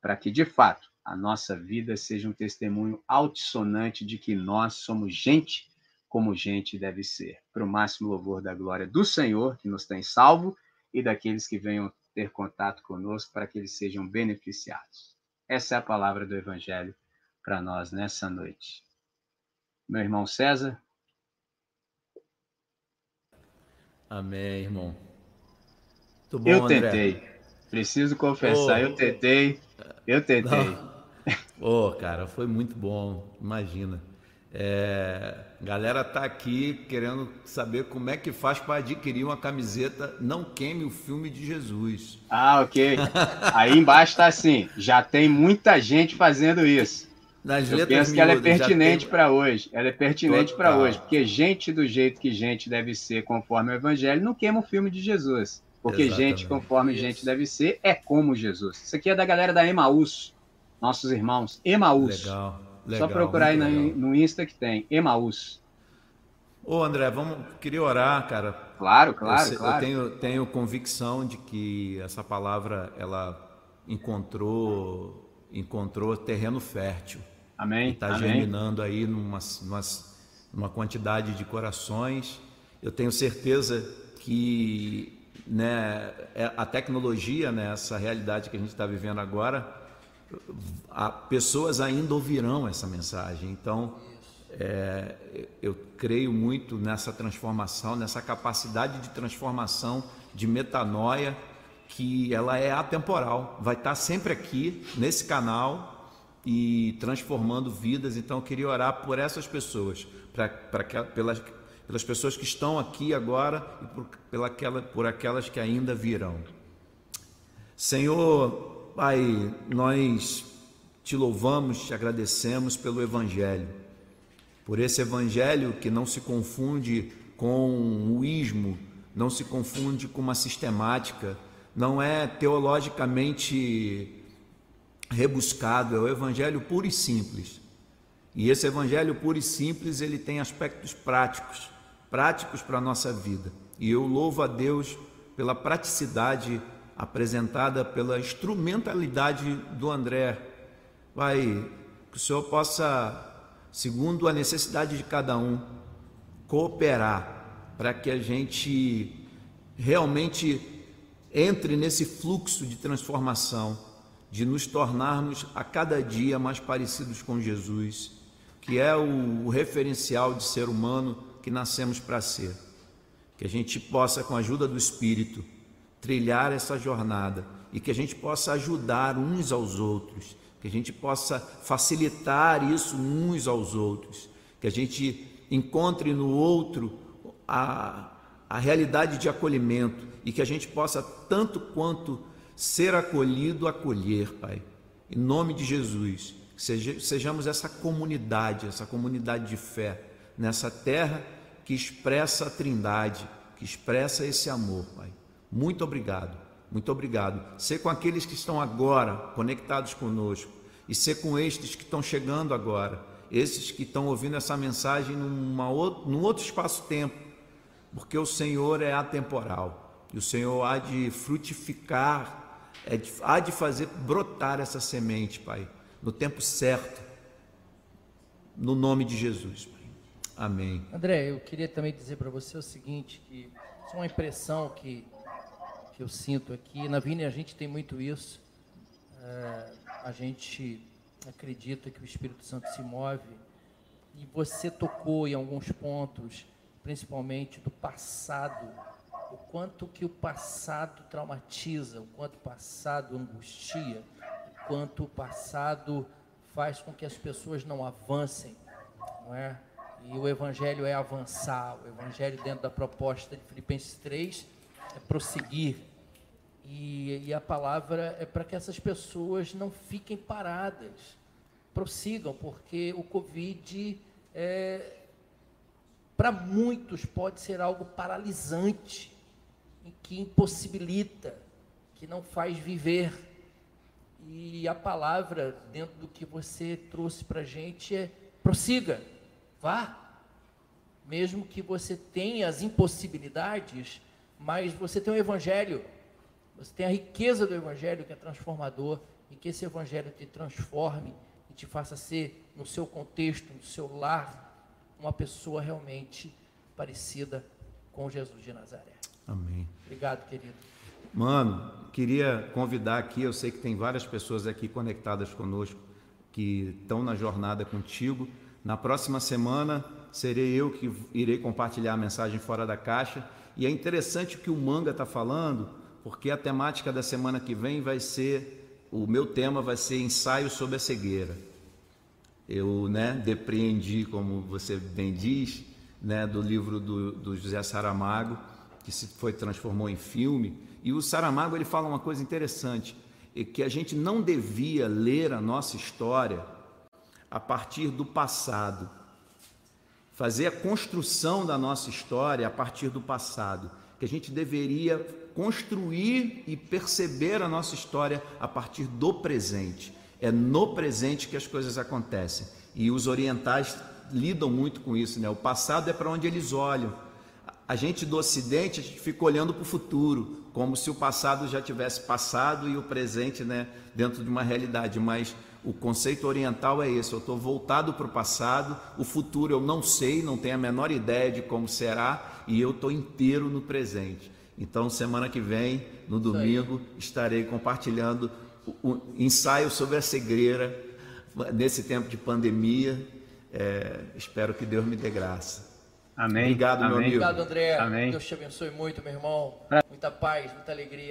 para que, de fato, a nossa vida seja um testemunho altissonante de que nós somos gente como gente deve ser, para o máximo louvor da glória do Senhor, que nos tem salvo, e daqueles que venham ter contato conosco, para que eles sejam beneficiados. Essa é a palavra do Evangelho para nós nessa noite. Meu irmão César. Amém, irmão. Bom, eu tentei. Preciso confessar, oh, eu tentei. Eu tentei. Ô, oh, cara, foi muito bom. Imagina. É, galera tá aqui querendo saber como é que faz para adquirir uma camiseta Não Queime o Filme de Jesus. Ah, ok. Aí embaixo tá assim: já tem muita gente fazendo isso. Nas Eu penso que ela é pertinente tem... para hoje. Ela é pertinente para hoje, porque gente do jeito que gente deve ser, conforme o Evangelho, não queima o filme de Jesus. Porque Exatamente. gente conforme Isso. gente deve ser é como Jesus. Isso aqui é da galera da Emaús, nossos irmãos. Emaús. Legal. legal Só procurar aí no, no Insta que tem. Emaús. Ô André, vamos queria orar, cara. Claro, claro, eu, claro. Eu tenho, tenho convicção de que essa palavra ela encontrou encontrou terreno fértil. Amém. Está germinando aí numa, numa, numa quantidade de corações. Eu tenho certeza que né, é, a tecnologia, né, essa realidade que a gente está vivendo agora, a, pessoas ainda ouvirão essa mensagem. Então, é, eu creio muito nessa transformação, nessa capacidade de transformação, de metanoia, que ela é atemporal, vai estar sempre aqui nesse canal e transformando vidas. Então, eu queria orar por essas pessoas, pra, pra, pelas, pelas pessoas que estão aqui agora e por, pela, aquela, por aquelas que ainda virão. Senhor, Pai, nós te louvamos, te agradecemos pelo Evangelho, por esse Evangelho que não se confunde com o ismo, não se confunde com uma sistemática, não é teologicamente rebuscado, é o evangelho puro e simples. E esse evangelho puro e simples, ele tem aspectos práticos, práticos para a nossa vida. E eu louvo a Deus pela praticidade apresentada, pela instrumentalidade do André. Vai, que o Senhor possa, segundo a necessidade de cada um, cooperar para que a gente realmente entre nesse fluxo de transformação, de nos tornarmos a cada dia mais parecidos com Jesus, que é o, referencial de ser humano que nascemos para ser. Que a gente possa, com a ajuda do Espírito, trilhar essa jornada e que a gente possa ajudar uns aos outros, que a gente possa facilitar isso uns aos outros, que a gente encontre no outro a, a realidade de acolhimento e que a gente possa, tanto quanto ser acolhido, acolher, Pai. Em nome de Jesus, sejamos essa comunidade, essa comunidade de fé, nessa terra que expressa a trindade, que expressa esse amor, Pai. Muito obrigado, muito obrigado. Ser com aqueles que estão agora conectados conosco e ser com estes que estão chegando agora, esses que estão ouvindo essa mensagem numa, num outro espaço-tempo, porque o Senhor é atemporal e o Senhor há de frutificar, é de, há de fazer brotar essa semente, Pai, no tempo certo, no nome de Jesus. Pai. Amém. André, eu queria também dizer para você o seguinte, que é uma impressão que que eu sinto aqui. Na Vini a gente tem muito isso. É, a gente acredita que o Espírito Santo se move. E você tocou em alguns pontos, principalmente do passado, o quanto que o passado traumatiza, o quanto o passado angustia, o quanto o passado faz com que as pessoas não avancem, não é? E o evangelho é avançar, o evangelho dentro da proposta de Filipenses 3 é prosseguir, e, e a palavra é para que essas pessoas não fiquem paradas, prossigam, porque o Covid, é, para muitos, pode ser algo paralisante, que impossibilita, que não faz viver. E a palavra, dentro do que você trouxe para a gente, é prossiga, vá. Mesmo que você tenha as impossibilidades, mas você tem o Evangelho você tem a riqueza do Evangelho que é transformador e que esse Evangelho te transforme e te faça ser, no seu contexto, no seu lar, uma pessoa realmente parecida com Jesus de Nazaré. Amém. Obrigado, querido. Mano, queria convidar aqui, eu sei que tem várias pessoas aqui conectadas conosco que estão na jornada contigo. Na próxima semana serei eu que irei compartilhar a mensagem fora da caixa. E é interessante o que o Manga está falando, porque a temática da semana que vem vai ser, o meu tema vai ser ensaio sobre a cegueira. Eu, né, depreendi, como você bem diz, né, do livro do, do José Saramago, que se foi transformou em filme. E o Saramago ele fala uma coisa interessante, é que a gente não devia ler a nossa história a partir do passado, fazer a construção da nossa história a partir do passado, que a gente deveria construir e perceber a nossa história a partir do presente. É no presente que as coisas acontecem. E os orientais lidam muito com isso, né? O passado é para onde eles olham. A gente do Ocidente, a gente fica olhando para o futuro, como se o passado já tivesse passado e o presente, né, dentro de uma realidade. Mas o conceito oriental é esse: eu estou voltado para o passado, o futuro eu não sei, não tenho a menor ideia de como será, e eu estou inteiro no presente. Então, semana que vem, no domingo, estarei compartilhando o, ensaio sobre a cegueira nesse tempo de pandemia. É, espero que Deus me dê graça. Amém. Obrigado, Amém. meu amigo. Obrigado, André. Amém. Deus te abençoe muito, meu irmão. Muita paz, muita alegria.